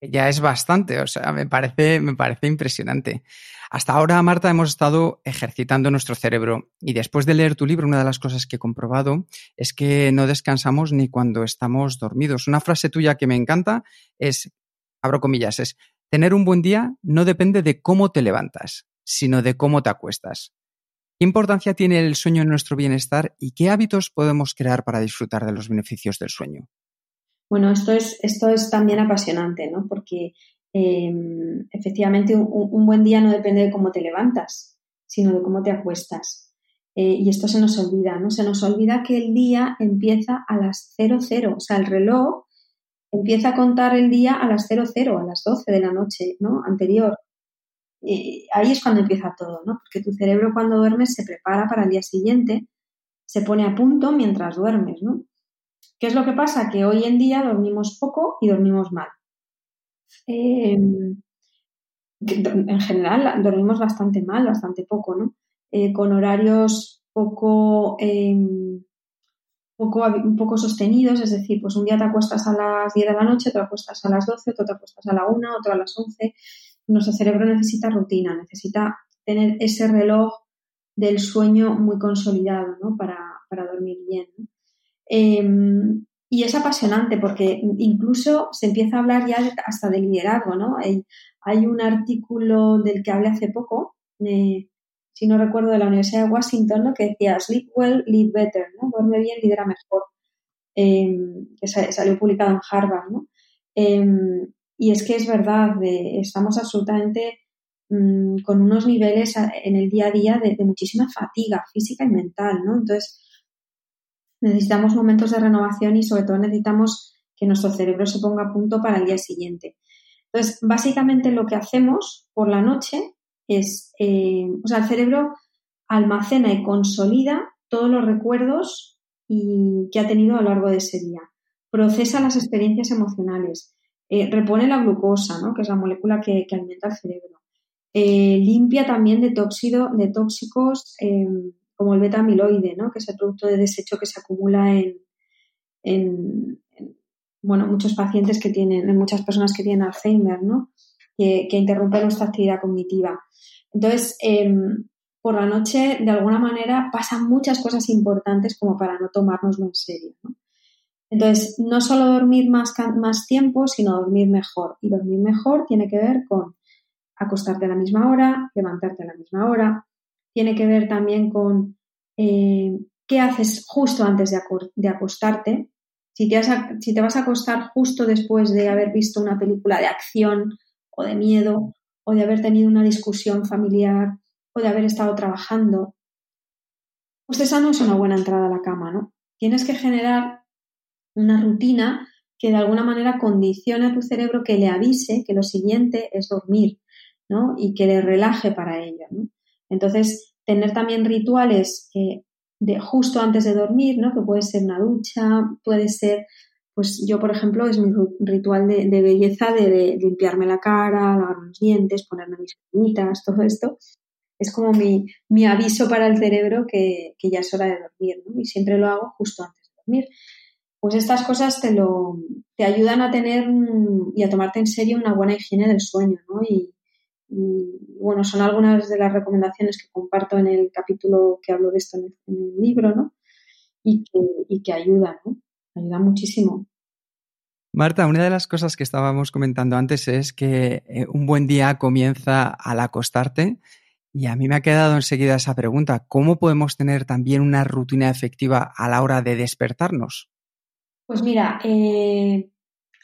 Ya es bastante, o sea, me parece, me parece impresionante. Hasta ahora, Marta, hemos estado ejercitando nuestro cerebro y después de leer tu libro, una de las cosas que he comprobado es que no descansamos ni cuando estamos dormidos. Una frase tuya que me encanta es, abro comillas, es, tener un buen día no depende de cómo te levantas, sino de cómo te acuestas. ¿Qué importancia tiene el sueño en nuestro bienestar y qué hábitos podemos crear para disfrutar de los beneficios del sueño? Bueno, esto es, esto es también apasionante, ¿no? Porque em, efectivamente un, buen día no depende de cómo te levantas, sino de cómo te acuestas. Eh, y esto se nos olvida, ¿no? Se nos olvida que el día empieza a las 00, o sea, el reloj empieza a contar el día a las 00, a las 12 de la noche, ¿no? Anterior ahí es cuando empieza todo, ¿no? Porque tu cerebro cuando duermes se prepara para el día siguiente, se pone a punto mientras duermes, ¿no? ¿Qué es lo que pasa? Que hoy en día dormimos poco y dormimos mal. Em, en general dormimos bastante mal, bastante poco, ¿no? Eh, con horarios poco, em, poco, poco sostenidos, es decir, pues un día te acuestas a las 10 de la noche, te acuestas a las 12, otro te acuestas a la 1, otro a las 11 nuestro cerebro necesita rutina, necesita tener ese reloj del sueño muy consolidado ¿no? para, dormir bien. Em, y es apasionante porque incluso se empieza a hablar ya hasta de liderazgo. ¿no? Hay, hay, un artículo del que hablé hace poco, si no recuerdo, de la Universidad de Washington, que decía Sleep well, live better, ¿no? duerme bien, lidera mejor, em, que salió publicado en Harvard. ¿no? Em, y es que es verdad, estamos absolutamente mm, con unos niveles en el día a día de, muchísima fatiga física y mental, ¿no? Entonces, necesitamos momentos de renovación y sobre todo necesitamos que nuestro cerebro se ponga a punto para el día siguiente. Entonces, básicamente lo que hacemos por la noche es, eh, o sea, el cerebro almacena y consolida todos los recuerdos y, que ha tenido a lo largo de ese día. Procesa las experiencias emocionales, eh, repone la glucosa, ¿no? que es la molécula que, alimenta el cerebro. Eh, limpia también de, tóxicos em, como el beta-amiloide, ¿no? que es el producto de desecho que se acumula en, en, bueno, muchos pacientes que tienen, en muchas personas que tienen Alzheimer, ¿no? que, que interrumpe nuestra actividad cognitiva. Entonces, em, por la noche, de alguna manera, pasan muchas cosas importantes como para no tomárnoslo en serio. Entonces, no solo dormir más, más tiempo, sino dormir mejor. Y dormir mejor tiene que ver con acostarte a la misma hora, levantarte a la misma hora. Tiene que ver también con eh, qué haces justo antes de, acostarte. Si te, vas a acostar justo después de haber visto una película de acción o de miedo, o de haber tenido una discusión familiar, o de haber estado trabajando, pues esa no es una buena entrada a la cama, ¿no? Tienes que generar una rutina que de alguna manera condicione a tu cerebro que le avise que lo siguiente es dormir, ¿no? Y que le relaje para ello, ¿no? Entonces, tener también rituales eh, de justo antes de dormir, ¿no? Que puede ser una ducha, puede ser, pues yo, por ejemplo, es mi ritual de, belleza de, limpiarme la cara, lavarme los dientes, ponerme mis uñitas, todo esto. Es como mi, mi aviso para el cerebro que, ya es hora de dormir. Y siempre lo hago justo antes de dormir pues estas cosas te, lo, te ayudan a tener y a tomarte en serio una buena higiene del sueño, ¿no? Y, bueno, son algunas de las recomendaciones que comparto en el capítulo que hablo de esto en el, libro, ¿no? Y que, y que ayudan, ¿no? Ayudan muchísimo. Marta, una de las cosas que estábamos comentando antes es que eh, un buen día comienza al acostarte y a mí me ha quedado enseguida esa pregunta, ¿cómo podemos tener también una rutina efectiva a la hora de despertarnos? Pues mira, eh,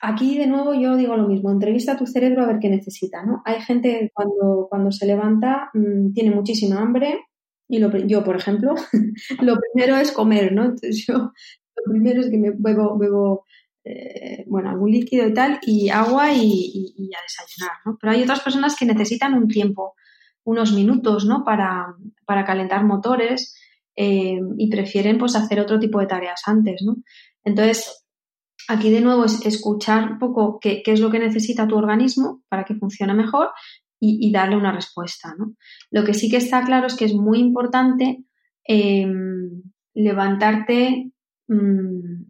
aquí de nuevo yo digo lo mismo, entrevista a tu cerebro a ver qué necesita, ¿no? Hay gente cuando, cuando se levanta mm, tiene muchísima hambre y lo, yo, por ejemplo, [LAUGHS] lo primero es comer, ¿no? Entonces yo lo primero es que me bebo, bebo eh, bueno, algún líquido y tal, y agua y, a desayunar, ¿no? Pero hay otras personas que necesitan un tiempo, unos minutos, ¿no? Para, para calentar motores eh, y prefieren pues hacer otro tipo de tareas antes, ¿no? Entonces, aquí de nuevo es escuchar un poco qué, es lo que necesita tu organismo para que funcione mejor y, darle una respuesta. ¿no? Lo que sí que está claro es que es muy importante em, levantarte mm,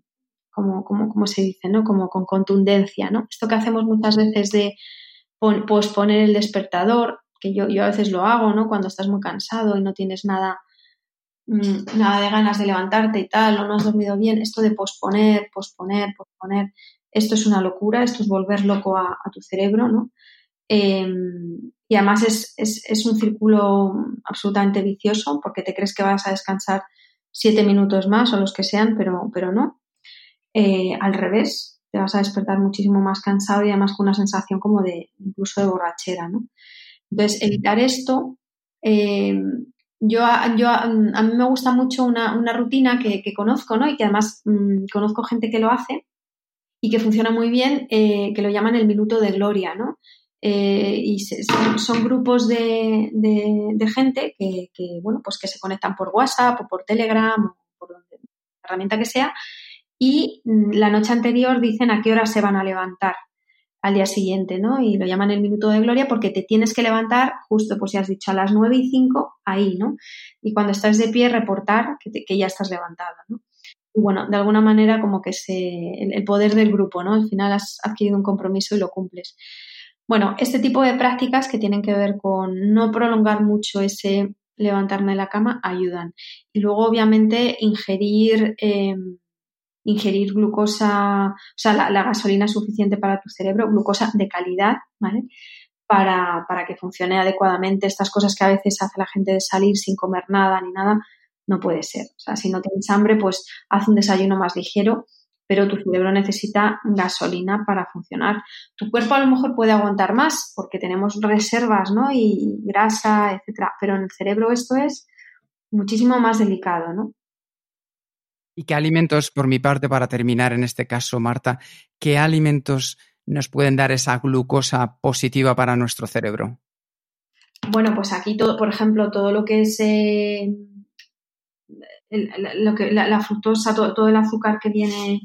como, como, como se dice, ¿no? Como con contundencia, ¿no? Esto que hacemos muchas veces de posponer el despertador, que yo, yo a veces lo hago, ¿no? Cuando estás muy cansado y no tienes nada, mm, nada de ganas de levantarte y tal, o no has dormido bien, esto de posponer, posponer, posponer, esto es una locura, esto es volver loco a, tu cerebro, ¿no? Em, y además es, es, es, un círculo absolutamente vicioso porque te crees que vas a descansar siete minutos más o los que sean, pero, pero no. Eh, al revés, te vas a despertar muchísimo más cansado y además con una sensación como de incluso de borrachera, ¿no? Entonces, evitar esto, eh, yo, yo, a mí me gusta mucho una, una rutina que, que, conozco, ¿no? Y que además mmm, conozco gente que lo hace y que funciona muy bien, eh, que lo llaman el minuto de gloria, ¿no? Eh, y se, son, grupos de, de, de gente que, que, bueno, pues que se conectan por WhatsApp o por Telegram o por donde, la herramienta que sea y mm, la noche anterior dicen a qué hora se van a levantar al día siguiente, ¿no? Y lo llaman el minuto de gloria porque te tienes que levantar justo, pues si has dicho, a las 9 y 5, ahí, ¿no? Y cuando estás de pie, reportar que, te, que ya estás levantada, ¿no? Y bueno, de alguna manera como que se, el, poder del grupo, ¿no? Al final has adquirido un compromiso y lo cumples. Bueno, este tipo de prácticas que tienen que ver con no prolongar mucho ese levantarme de la cama ayudan. Y luego, obviamente, ingerir... Eh, ingerir glucosa, o sea, la, gasolina suficiente para tu cerebro, glucosa de calidad, ¿vale? Para, para, que funcione adecuadamente. Estas cosas que a veces hace la gente de salir sin comer nada ni nada, no puede ser. O sea, si no tienes hambre, pues haz un desayuno más ligero, pero tu cerebro necesita gasolina para funcionar. Tu cuerpo a lo mejor puede aguantar más porque tenemos reservas, ¿no? Y grasa, etcétera, pero en el cerebro esto es muchísimo más delicado, ¿no? ¿Y qué alimentos, por mi parte, para terminar en este caso, Marta, qué alimentos nos pueden dar esa glucosa positiva para nuestro cerebro? Bueno, pues aquí todo, por ejemplo, todo lo que es eh, lo que, la, fructosa, todo, todo, el azúcar que viene,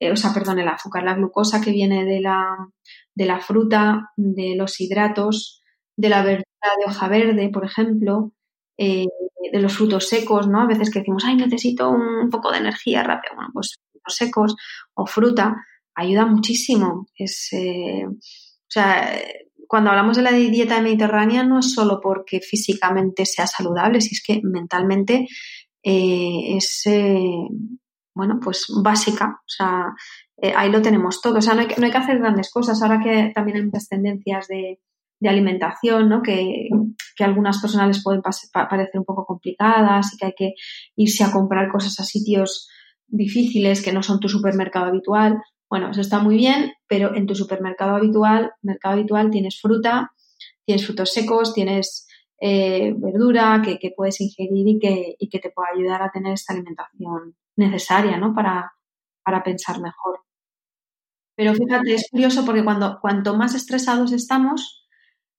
eh, o sea, perdón, el azúcar, la glucosa que viene de la, de la fruta, de los hidratos, de la verdura de hoja verde, por ejemplo, eh, de los frutos secos, ¿no? A veces que decimos, ay, necesito un poco de energía rápida. Bueno, pues frutos secos o fruta ayuda muchísimo. Es, eh, o sea, cuando hablamos de la dieta mediterránea no es solo porque físicamente sea saludable, si es que mentalmente eh, es, bueno, pues básica. O sea, ahí lo tenemos todo. O sea, no hay, no hay, que hacer grandes cosas. Ahora que también hay muchas tendencias de, de alimentación, ¿no? Que, que, a algunas personas les pueden parecer un poco complicadas y que hay que irse a comprar cosas a sitios difíciles que no son tu supermercado habitual. Bueno, eso está muy bien, pero en tu supermercado habitual, mercado habitual, tienes fruta, tienes frutos secos, tienes eh, verdura que, que, puedes ingerir y que, y que te pueda ayudar a tener esta alimentación necesaria, ¿no? Para, para pensar mejor. Pero fíjate, es curioso porque cuando, cuanto más estresados estamos,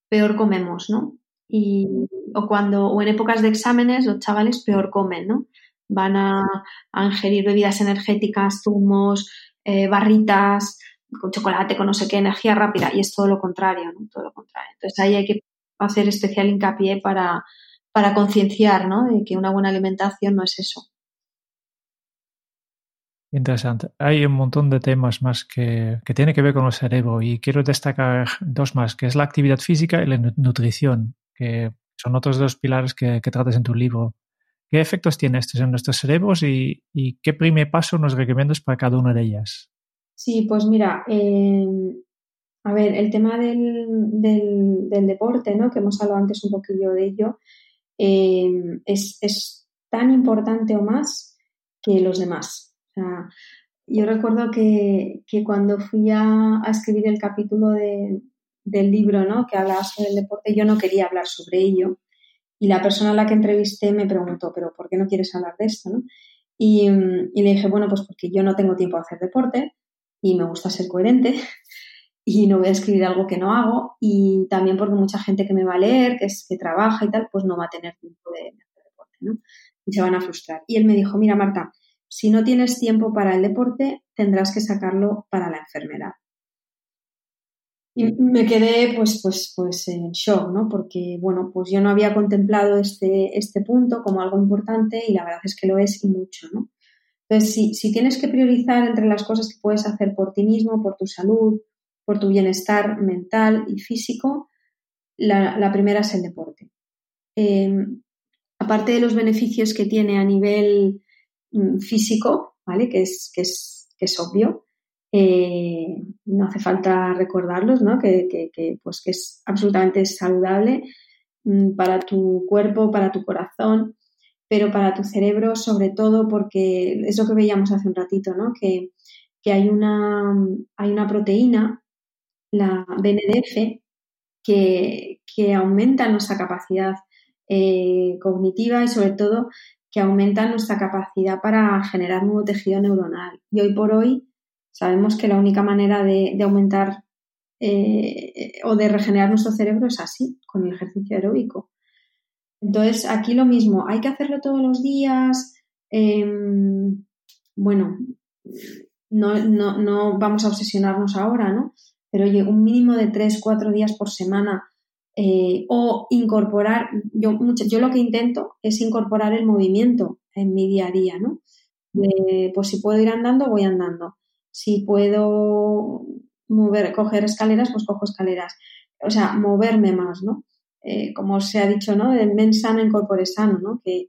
peor comemos, ¿no? Y, o cuando, o en épocas de exámenes, los chavales peor comen, ¿no? Van a, a ingerir bebidas energéticas, zumos, eh, barritas, con chocolate, con no sé qué, energía rápida, y es todo lo contrario, ¿no? Todo lo contrario. Entonces ahí hay que hacer especial hincapié para, para concienciar, ¿no? De que una buena alimentación no es eso. Interesante. Hay un montón de temas más que, que tiene que ver con el cerebro y quiero destacar dos más, que es la actividad física y la nutrición, que son otros dos pilares que, tratas en tu libro. ¿Qué efectos tiene estos en nuestros cerebros y, qué primer paso nos recomiendas para cada una de ellas? Sí, pues mira, eh, a ver, el tema del, del, deporte, ¿no? que hemos hablado antes un poquillo de ello, eh, es, es tan importante o más que los demás yo recuerdo que, que cuando fui a, a, escribir el capítulo de, del libro ¿no? que hablaba sobre deporte, yo no quería hablar sobre ello. Y la persona a la que entrevisté me preguntó, pero ¿por qué no quieres hablar de esto? ¿no? Y, y le dije, bueno, pues porque yo no tengo tiempo a hacer deporte y me gusta ser coherente [LAUGHS] y no voy a escribir algo que no hago y también porque mucha gente que me va a leer, que, es, que trabaja y tal, pues no va a tener tiempo de, de hacer deporte, ¿no? Y se van a frustrar. Y él me dijo, mira Marta, si no tienes tiempo para el deporte, tendrás que sacarlo para la enfermedad. Y me quedé pues, pues, pues en shock, ¿no? Porque, bueno, pues yo no había contemplado este, este punto como algo importante y la verdad es que lo es y mucho, ¿no? Entonces, si, si tienes que priorizar entre las cosas que puedes hacer por ti mismo, por tu salud, por tu bienestar mental y físico, la, primera es el deporte. Em, aparte de los beneficios que tiene a nivel mm, físico, ¿vale? Que es, que es, que es obvio, eh, no hace falta recordarlos, ¿no? Que, que, pues que es absolutamente saludable mm, para tu cuerpo, para tu corazón, pero para tu cerebro sobre todo porque es lo que veíamos hace un ratito, ¿no? Que, hay, una, hay una proteína, la BNDF, que, que aumenta nuestra capacidad eh, cognitiva y sobre todo que aumenta nuestra capacidad para generar nuevo tejido neuronal. Y hoy por hoy sabemos que la única manera de, aumentar eh, o de regenerar nuestro cerebro es así, con el ejercicio aeróbico. Entonces, aquí lo mismo, hay que hacerlo todos los días. Em, bueno, no, no, no, vamos a obsesionarnos ahora, ¿no? Pero oye, un mínimo de tres, cuatro días por semana eh, o incorporar, yo, yo lo que intento es incorporar el movimiento en mi día a día, ¿no? pues si puedo ir andando, voy andando. Si puedo mover, coger escaleras, pues cojo escaleras. O sea, moverme más, ¿no? Eh, como se ha dicho, ¿no? De men sano en corpore sano, ¿no? Que,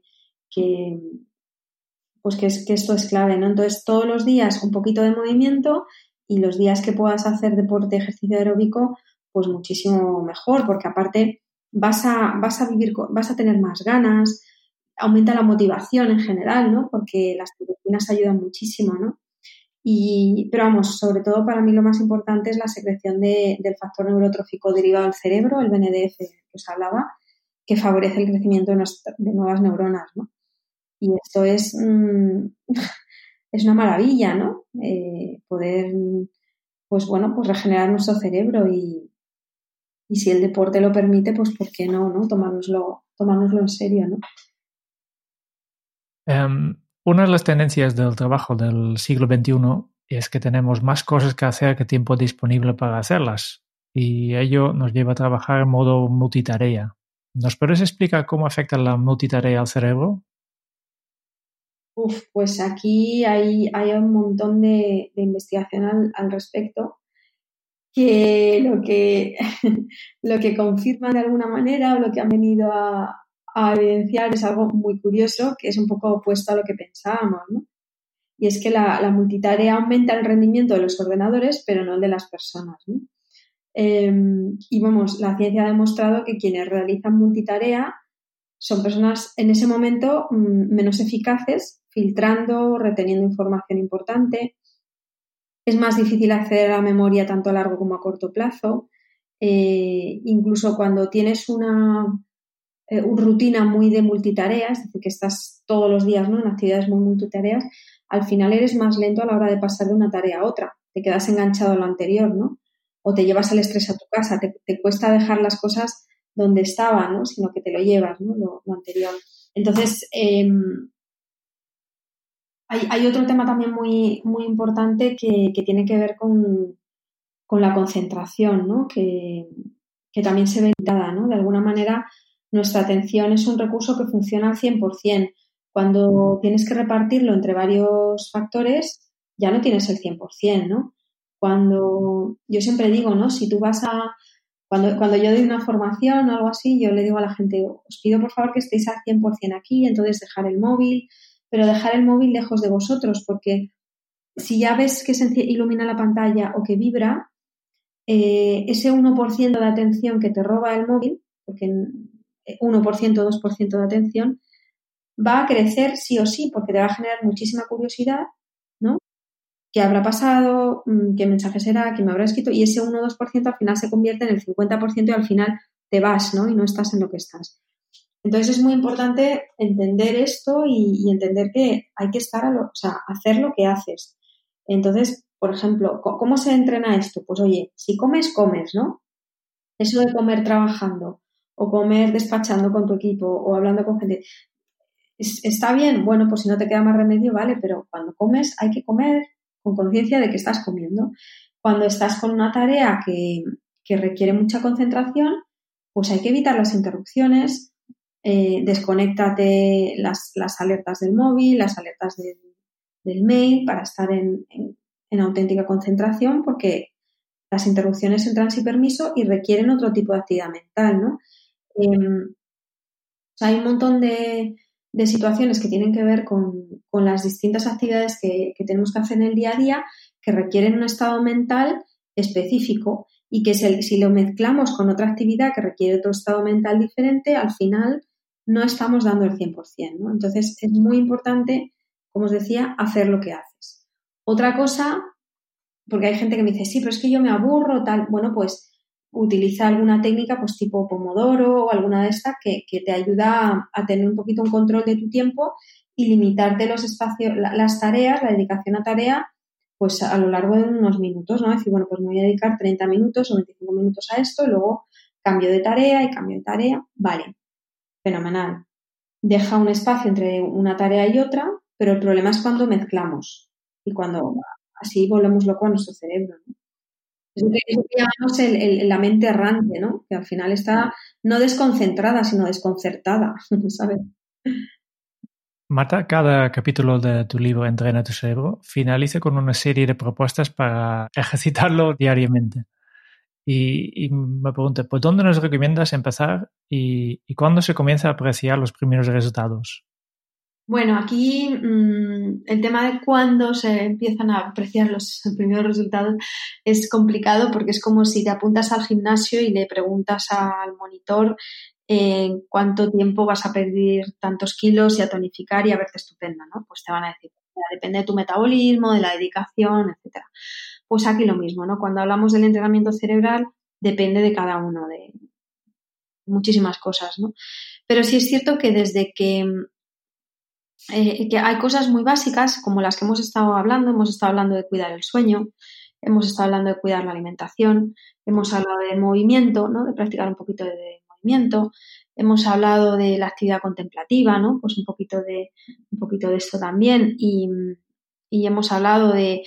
pues que, es, que esto es clave, ¿no? Entonces, todos los días un poquito de movimiento y los días que puedas hacer deporte, ejercicio aeróbico, pues muchísimo mejor, porque aparte vas a, vas a vivir, vas a tener más ganas, aumenta la motivación en general, ¿no? Porque las proteínas ayudan muchísimo, ¿no? Y, pero vamos, sobre todo para mí lo más importante es la secreción del factor neurotrófico derivado del cerebro, el BNDF que os hablaba, que favorece el crecimiento de, nuevas neuronas, ¿no? Y esto es, mm, [LAUGHS] es una maravilla, ¿no? Eh, poder, pues bueno, pues regenerar nuestro cerebro y, y si el deporte lo permite, pues ¿por qué no, no? Tomárnoslo, tomárnoslo en serio, ¿no? Em, una de las tendencias del trabajo del siglo XXI es que tenemos más cosas que hacer que tiempo disponible para hacerlas, y ello nos lleva a trabajar en modo multitarea. ¿Nos puedes explicar cómo afecta la multitarea al cerebro? Uf, pues aquí hay, un montón de, investigación al, respecto que lo que [LAUGHS] lo que confirman de alguna manera o lo que han venido a, a evidenciar es algo muy curioso, que es un poco opuesto a lo que pensábamos, ¿no? Y es que la, multitarea aumenta el rendimiento de los ordenadores, pero no el de las personas. Em, y vamos, la ciencia ha demostrado que quienes realizan multitarea son personas en ese momento mm, menos eficaces, filtrando, reteniendo información importante. Es más difícil acceder a la memoria tanto a largo como a corto plazo. Eh, incluso cuando tienes una, eh, rutina muy de multitareas, es decir, que estás todos los días ¿no? en actividades muy multitareas, al final eres más lento a la hora de pasar de una tarea a otra, te quedas enganchado a lo anterior, ¿no? O te llevas el estrés a tu casa, te, cuesta dejar las cosas donde estaban, ¿no? Sino que te lo llevas, ¿no? Lo, anterior. Entonces, em, hay, otro tema también muy, muy importante que, tiene que ver con, la concentración, ¿no? Que, que también se ve limitada, ¿no? De alguna manera, nuestra atención es un recurso que funciona al 100%. Cuando tienes que repartirlo entre varios factores, ya no tienes el 100%, ¿no? Cuando yo siempre digo, ¿no? Si tú vas a, cuando, cuando yo doy una formación o algo así, yo le digo a la gente, os pido por favor que estéis al 100% aquí, entonces dejar el móvil, pero dejar el móvil lejos de vosotros, porque si ya ves que se ilumina la pantalla o que vibra, eh, ese 1% de atención que te roba el móvil, porque 1%, 2% de atención, va a crecer sí o sí, porque te va a generar muchísima curiosidad, ¿no? ¿Qué habrá pasado? Mm, ¿Qué mensaje será? ¿Qué me habrá escrito? Y ese 1 o 2% al final se convierte en el 50% y al final te vas, ¿no? Y no estás en lo que estás. Entonces es muy importante entender esto y, entender que hay que estar a lo, o sea, hacer lo que haces. Entonces, por ejemplo, ¿cómo se entrena esto? Pues oye, si comes, comes, ¿no? Eso de comer trabajando o comer despachando con tu equipo o hablando con gente. ¿Está bien? Bueno, pues si no te queda más remedio, vale, pero cuando comes hay que comer con conciencia de que estás comiendo. Cuando estás con una tarea que, requiere mucha concentración, pues hay que evitar las interrupciones, eh, desconéctate las, alertas del móvil, las alertas del mail para estar en, en, auténtica concentración porque las interrupciones entran sin permiso y requieren otro tipo de actividad mental, ¿no? Em, hay un montón de, de, situaciones que tienen que ver con, con las distintas actividades que, que, tenemos que hacer en el día a día que requieren un estado mental específico y que si lo mezclamos con otra actividad que requiere otro estado mental diferente, al final no estamos dando el 100%. ¿no? Entonces, es muy importante, como os decía, hacer lo que haces. Otra cosa, porque hay gente que me dice, sí, pero es que yo me aburro, tal. Bueno, pues utiliza alguna técnica, pues tipo Pomodoro o alguna de estas que, te ayuda a, tener un poquito un control de tu tiempo y limitarte los espacios, las tareas, la dedicación a tarea, pues a lo largo de unos minutos, ¿no? Es decir, bueno, pues me voy a dedicar 30 minutos o 25 minutos a esto, y luego cambio de tarea y cambio de tarea. Vale, fenomenal. Deja un espacio entre una tarea y otra, pero el problema es cuando mezclamos y cuando así volvemos loco a nuestro cerebro. ¿no? Es lo que, llamamos la mente errante, ¿no? Que al final está no desconcentrada, sino desconcertada, [LAUGHS] ¿sabes? Marta, cada capítulo de tu libro Entrena tu cerebro finaliza con una serie de propuestas para ejercitarlo [LAUGHS] diariamente. Y, me pregunto, ¿por dónde nos recomiendas empezar y, cuándo se comienza a apreciar los primeros resultados? Bueno, aquí mm, el tema de cuándo se empiezan a apreciar los [LAUGHS] primeros resultados es complicado porque es como si te apuntas al gimnasio y le preguntas al monitor en eh, cuánto tiempo vas a perder tantos kilos y a tonificar y a verte estupenda, ¿no? Pues te van a decir, depende de tu metabolismo, de la dedicación, etcétera. Pues aquí lo mismo, ¿no? Cuando hablamos del entrenamiento cerebral, depende de cada uno, de muchísimas cosas, ¿no? Pero sí es cierto que desde que, eh, que hay cosas muy básicas, como las que hemos estado hablando, hemos estado hablando de cuidar el sueño, hemos estado hablando de cuidar la alimentación, hemos hablado del movimiento, ¿no? De practicar un poquito de movimiento, hemos hablado de la actividad contemplativa, ¿no? Pues un poquito de, un poquito de esto también y, y hemos hablado de,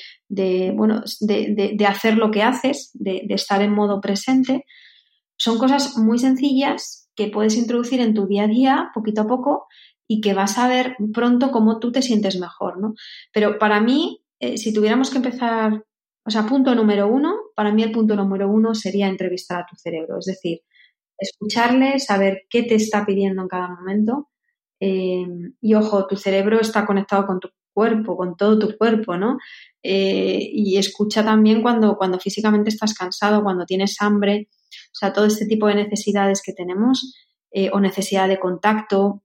bueno, de, hacer lo que haces, de, estar en modo presente. Son cosas muy sencillas que puedes introducir en tu día a día, poquito a poco, y que vas a ver pronto cómo tú te sientes mejor, ¿no? Pero para mí, eh, si tuviéramos que empezar, o sea, punto número uno, para mí el punto número uno sería entrevistar a tu cerebro, es decir, escucharle, saber qué te está pidiendo en cada momento. Eh, y ojo, tu cerebro está conectado con tu cuerpo, con todo tu cuerpo, ¿no? Eh, y escucha también cuando, cuando físicamente estás cansado, cuando tienes hambre, o sea, todo este tipo de necesidades que tenemos, o necesidad de contacto,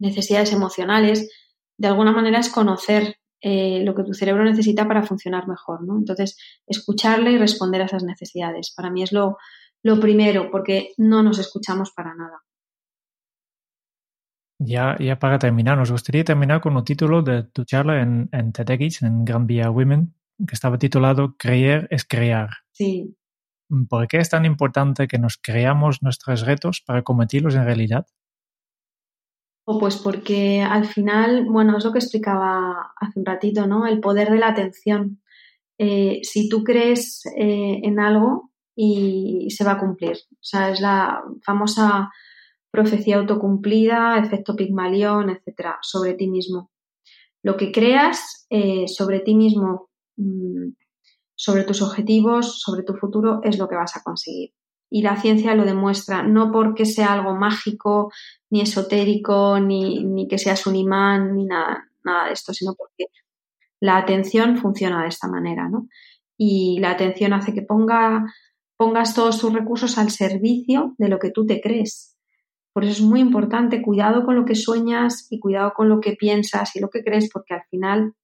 necesidades emocionales, de alguna manera es conocer eh, lo que tu cerebro necesita para funcionar mejor, ¿no? Entonces, escucharle y responder a esas necesidades. Para mí es lo, lo primero, porque no nos escuchamos para nada. Ya, ya para terminar, nos gustaría terminar con un título de tu charla en, en TEDx, en Gran Vía Women, que estaba titulado Creer es crear. Sí. ¿Por qué es tan importante que nos creamos nuestros retos para convertirlos en realidad? O pues porque al final, bueno, es lo que explicaba hace un ratito, ¿no? El poder de la atención. Eh, si tú crees eh, en algo y se va a cumplir. O sea, es la famosa profecía autocumplida, efecto Pigmalión, etcétera, sobre ti mismo. Lo que creas eh, sobre ti mismo, mm, sobre tus objetivos, sobre tu futuro, es lo que vas a conseguir. Y la ciencia lo demuestra, no porque sea algo mágico, ni esotérico, ni, ni que seas un imán, ni nada, nada de esto, sino porque la atención funciona de esta manera, ¿no? Y la atención hace que ponga, pongas todos tus recursos al servicio de lo que tú te crees. Por eso es muy importante, cuidado con lo que sueñas y cuidado con lo que piensas y lo que crees, porque al final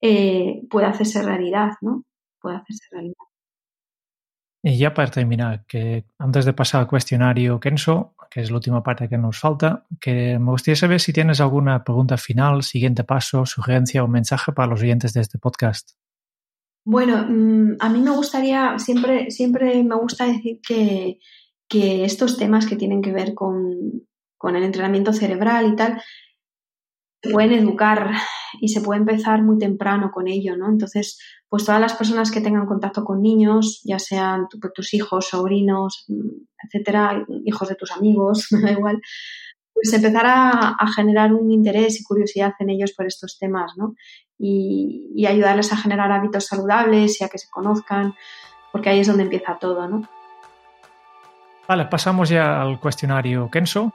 eh, puede hacerse realidad, ¿no? Puede hacerse realidad. Y ya para terminar, que antes de pasar al cuestionario Kenso, que es la última parte que nos falta, que me gustaría saber si tienes alguna pregunta final, siguiente paso, sugerencia o mensaje para los oyentes de este podcast. Bueno, mm, a mí me gustaría, siempre, siempre me gusta decir que, que estos temas que tienen que ver con, el entrenamiento cerebral y tal, pueden educar y se puede empezar muy temprano con ello, ¿no? Entonces, pues todas las personas que tengan contacto con niños, ya sean tus hijos, sobrinos, etcétera, hijos de tus amigos, [LAUGHS] da igual, pues empezar a, generar un interés y curiosidad en ellos por estos temas, ¿no? Y, y, ayudarles a generar hábitos saludables y a que se conozcan, porque ahí es donde empieza todo, ¿no? Vale, pasamos ya al cuestionario Kenso.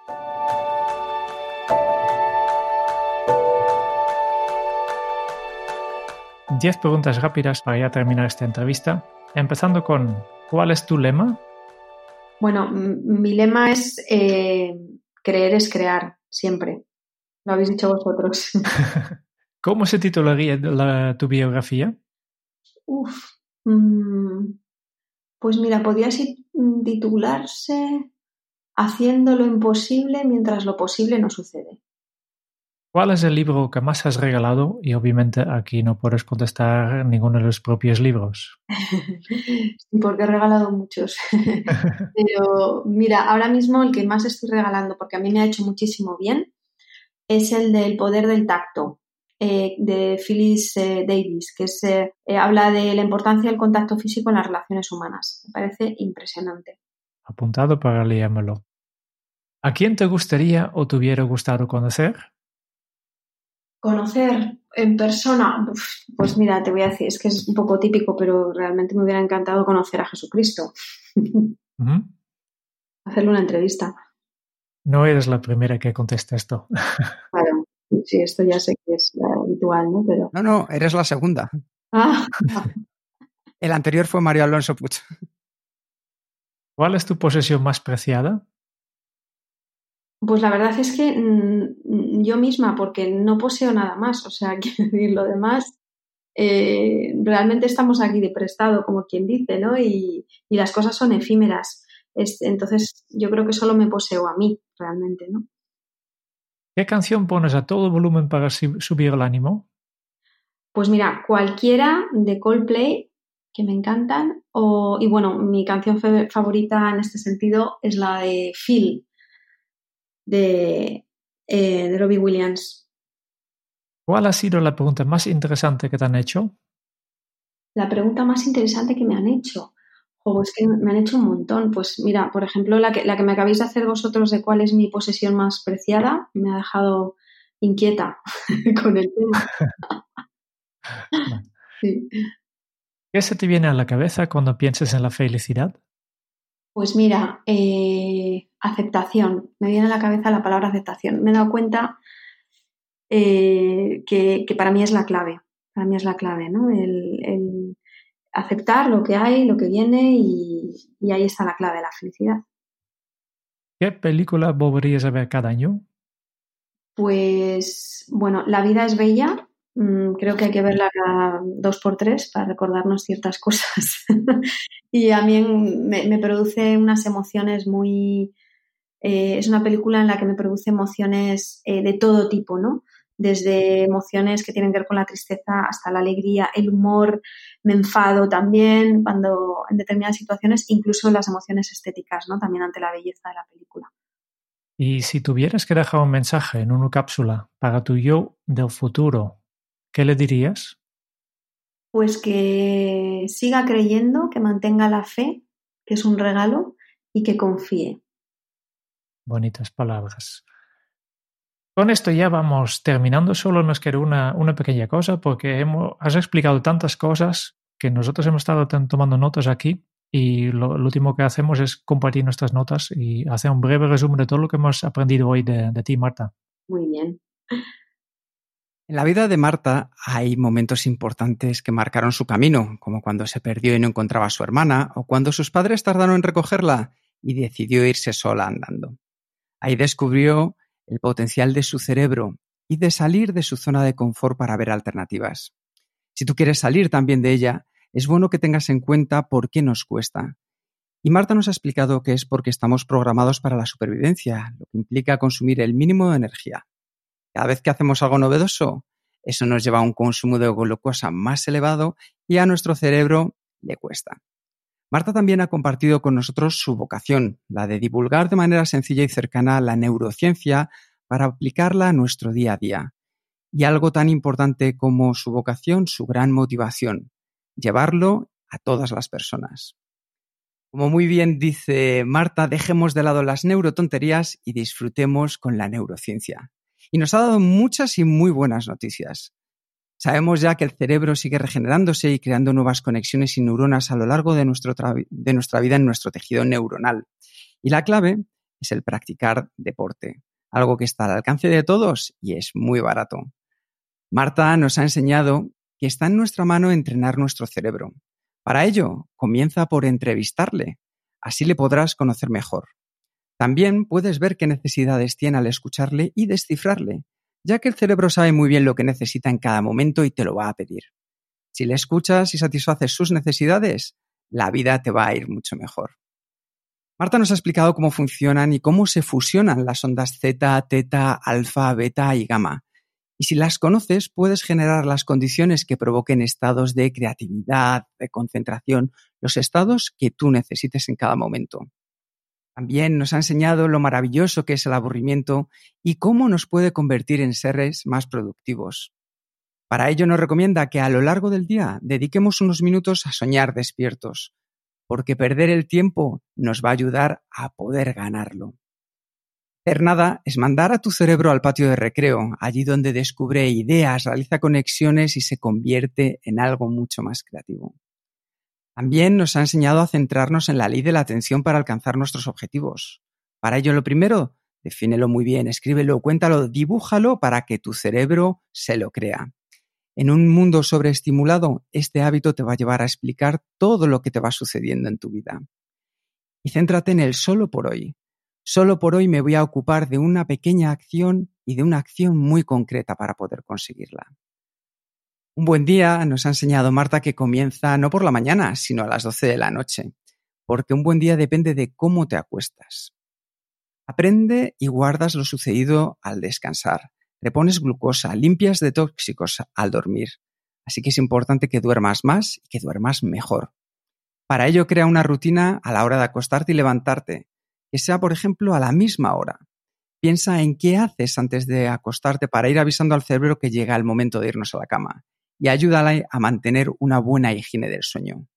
Diez preguntas rápidas para ya terminar esta entrevista. Empezando con, ¿cuál es tu lema? Bueno, mi lema es eh, creer es crear, siempre. Lo habéis dicho vosotros. [LAUGHS] ¿Cómo se titularía tu biografía? Uf, mm, pues mira, podría titularse Haciendo lo imposible mientras lo posible no sucede. ¿Cuál es el libro que más has regalado? Y obviamente aquí no puedes contestar ninguno de los propios libros. [LAUGHS] porque he regalado muchos. [LAUGHS] Pero mira, ahora mismo el que más estoy regalando, porque a mí me ha hecho muchísimo bien, es el del poder del tacto, eh, de Phyllis eh, Davis, que eh, habla de la importancia del contacto físico en las relaciones humanas. Me parece impresionante. Apuntado para leérmelo. ¿A quién te gustaría o te hubiera gustado conocer? Conocer en persona, pues mira, te voy a decir, es que es un poco típico, pero realmente me hubiera encantado conocer a Jesucristo. Hacerle una entrevista. No eres la primera que contesta esto. [LAUGHS] Claro, sí, esto ya sé que es habitual, ¿no? Pero... No, no, eres la segunda. Ah. El anterior fue Mario Alonso Puch. ¿Cuál es tu posesión más preciada? Pues la verdad es que mm, yo misma, porque no poseo nada más, o sea, [LAUGHS] quiero decir, lo demás, eh, realmente estamos aquí de prestado, como quien dice, ¿no? Y, las cosas son efímeras. entonces, yo creo que solo me poseo a mí, realmente, ¿no? ¿Qué canción pones a todo volumen para subir el ánimo? Pues mira, cualquiera de Coldplay que me encantan. O, y bueno, mi canción favorita en este sentido es la de Phil, de, eh, de Robbie Williams. ¿Cuál ha sido la pregunta más interesante que te han hecho? La pregunta más interesante que me han hecho. O es que me han hecho un montón. Pues mira, por ejemplo, la que, la que me acabáis de hacer vosotros de cuál es mi posesión más preciada, me ha dejado inquieta [LAUGHS] con el tema. [LAUGHS] ¿Qué se te viene a la cabeza cuando piensas en la felicidad? Pues mira, eh, aceptación. Me viene a la cabeza la palabra aceptación. Me he dado cuenta eh, que, para mí es la clave. Para mí es la clave, ¿no? El, aceptar lo que hay, lo que viene y, y, ahí está la clave de la felicidad. ¿Qué película volverías a ver cada año? Pues bueno, La vida es bella creo que hay que verla dos por tres para recordarnos ciertas [LAUGHS] cosas. y a mí me, produce unas emociones muy... Eh, es una película en la que me produce emociones eh, de todo tipo, ¿no? Desde emociones que tienen que ver con la tristeza hasta la alegría, el humor, me enfado también cuando en determinadas situaciones, incluso las emociones estéticas, ¿no? También ante la belleza de la película. Y si tuvieras que dejar un mensaje en una cápsula para tu yo del futuro, ¿Qué le dirías? Pues que siga creyendo, que mantenga la fe, que es un regalo, y que confíe. Bonitas palabras. Con esto ya vamos terminando. Solo nos queda una, una pequeña cosa porque hemos, has explicado tantas cosas que nosotros hemos estado tomando notas aquí y lo, último que hacemos es compartir nuestras notas y hacer un breve resumen de todo lo que hemos aprendido hoy de, de ti, Marta. Muy bien. En la vida de Marta hay momentos importantes que marcaron su camino, como cuando se perdió y no encontraba a su hermana, o cuando sus padres tardaron en recogerla y decidió irse sola andando. Ahí descubrió el potencial de su cerebro y de salir de su zona de confort para ver alternativas. Si tú quieres salir también de ella, es bueno que tengas en cuenta por qué nos cuesta. Y Marta nos ha explicado que es porque estamos programados para la supervivencia, lo que implica consumir el mínimo de energía. Cada vez que hacemos algo novedoso, eso nos lleva a un consumo de glucosa más elevado y a nuestro cerebro le cuesta. Marta también ha compartido con nosotros su vocación, la de divulgar de manera sencilla y cercana la neurociencia para aplicarla a nuestro día a día. Y algo tan importante como su vocación, su gran motivación, llevarlo a todas las personas. Como muy bien dice Marta, dejemos de lado las neurotonterías y disfrutemos con la neurociencia. Y nos ha dado muchas y muy buenas noticias. Sabemos ya que el cerebro sigue regenerándose y creando nuevas conexiones y neuronas a lo largo de, de nuestra vida en nuestro tejido neuronal. Y la clave es el practicar deporte, algo que está al alcance de todos y es muy barato. Marta nos ha enseñado que está en nuestra mano entrenar nuestro cerebro. Para ello, comienza por entrevistarle. Así le podrás conocer mejor. También puedes ver qué necesidades tiene al escucharle y descifrarle, ya que el cerebro sabe muy bien lo que necesita en cada momento y te lo va a pedir. Si le escuchas y satisfaces sus necesidades, la vida te va a ir mucho mejor. Marta nos ha explicado cómo funcionan y cómo se fusionan las ondas Z, teta, alfa, beta y gamma, y si las conoces, puedes generar las condiciones que provoquen estados de creatividad, de concentración, los estados que tú necesites en cada momento. También nos ha enseñado lo maravilloso que es el aburrimiento y cómo nos puede convertir en seres más productivos. Para ello nos recomienda que a lo largo del día dediquemos unos minutos a soñar despiertos, porque perder el tiempo nos va a ayudar a poder ganarlo. Hacer nada es mandar a tu cerebro al patio de recreo, allí donde descubre ideas, realiza conexiones y se convierte en algo mucho más creativo. También nos ha enseñado a centrarnos en la ley de la atención para alcanzar nuestros objetivos. Para ello, lo primero, defínelo muy bien, escríbelo, cuéntalo, dibújalo para que tu cerebro se lo crea. En un mundo sobreestimulado, este hábito te va a llevar a explicar todo lo que te va sucediendo en tu vida. Y céntrate en el solo por hoy. Solo por hoy me voy a ocupar de una pequeña acción y de una acción muy concreta para poder conseguirla. Un buen día nos ha enseñado Marta que comienza no por la mañana, sino a las 12 de la noche, porque un buen día depende de cómo te acuestas. Aprende y guardas lo sucedido al descansar. Repones glucosa, limpias de tóxicos al dormir. Así que es importante que duermas más y que duermas mejor. Para ello crea una rutina a la hora de acostarte y levantarte, que sea, por ejemplo, a la misma hora. Piensa en qué haces antes de acostarte para ir avisando al cerebro que llega el momento de irnos a la cama y ayúdale a mantener una buena higiene del sueño.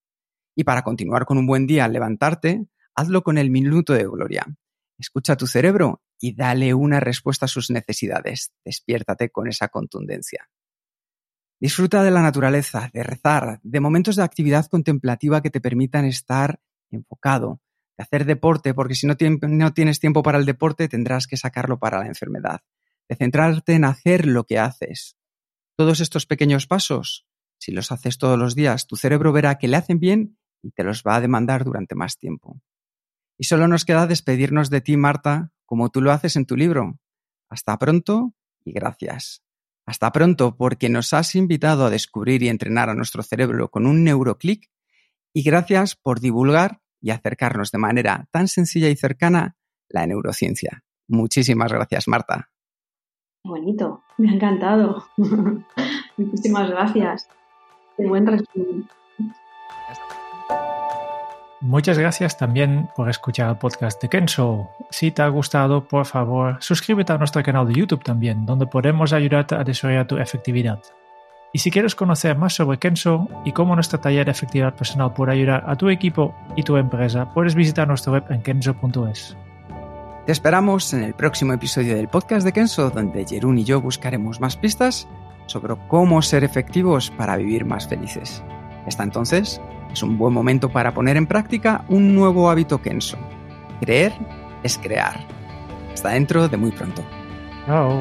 Y para continuar con un buen día al levantarte, hazlo con el minuto de gloria. Escucha tu cerebro y dale una respuesta a sus necesidades. Despiértate con esa contundencia. Disfruta de la naturaleza, de rezar, de momentos de actividad contemplativa que te permitan estar enfocado, de hacer deporte, porque si no tienes tiempo para el deporte, tendrás que sacarlo para la enfermedad, de centrarte en hacer lo que haces. Todos estos pequeños pasos, si los haces todos los días, tu cerebro verá que le hacen bien y te los va a demandar durante más tiempo. Y solo nos queda despedirnos de ti, Marta, como tú lo haces en tu libro. Hasta pronto y gracias. Hasta pronto porque nos has invitado a descubrir y entrenar a nuestro cerebro con un neuroclick y gracias por divulgar y acercarnos de manera tan sencilla y cercana la neurociencia. Muchísimas gracias, Marta. Bonito, me ha encantado. [LAUGHS] Muchísimas gracias. Qué buen resumen. Muchas gracias también por escuchar el podcast de Kenzo. Si te ha gustado, por favor, suscríbete a nuestro canal de YouTube también, donde podemos ayudarte a desarrollar tu efectividad. Y si quieres conocer más sobre Kenso y cómo nuestro taller de efectividad personal puede ayudar a tu equipo y tu empresa, puedes visitar nuestra web en kenso.es. Te esperamos en el próximo episodio del podcast de Kenso, donde Jerún y yo buscaremos más pistas sobre cómo ser efectivos para vivir más felices. Hasta entonces, es un buen momento para poner en práctica un nuevo hábito Kenso. Creer es crear. Hasta dentro de muy pronto. Chao.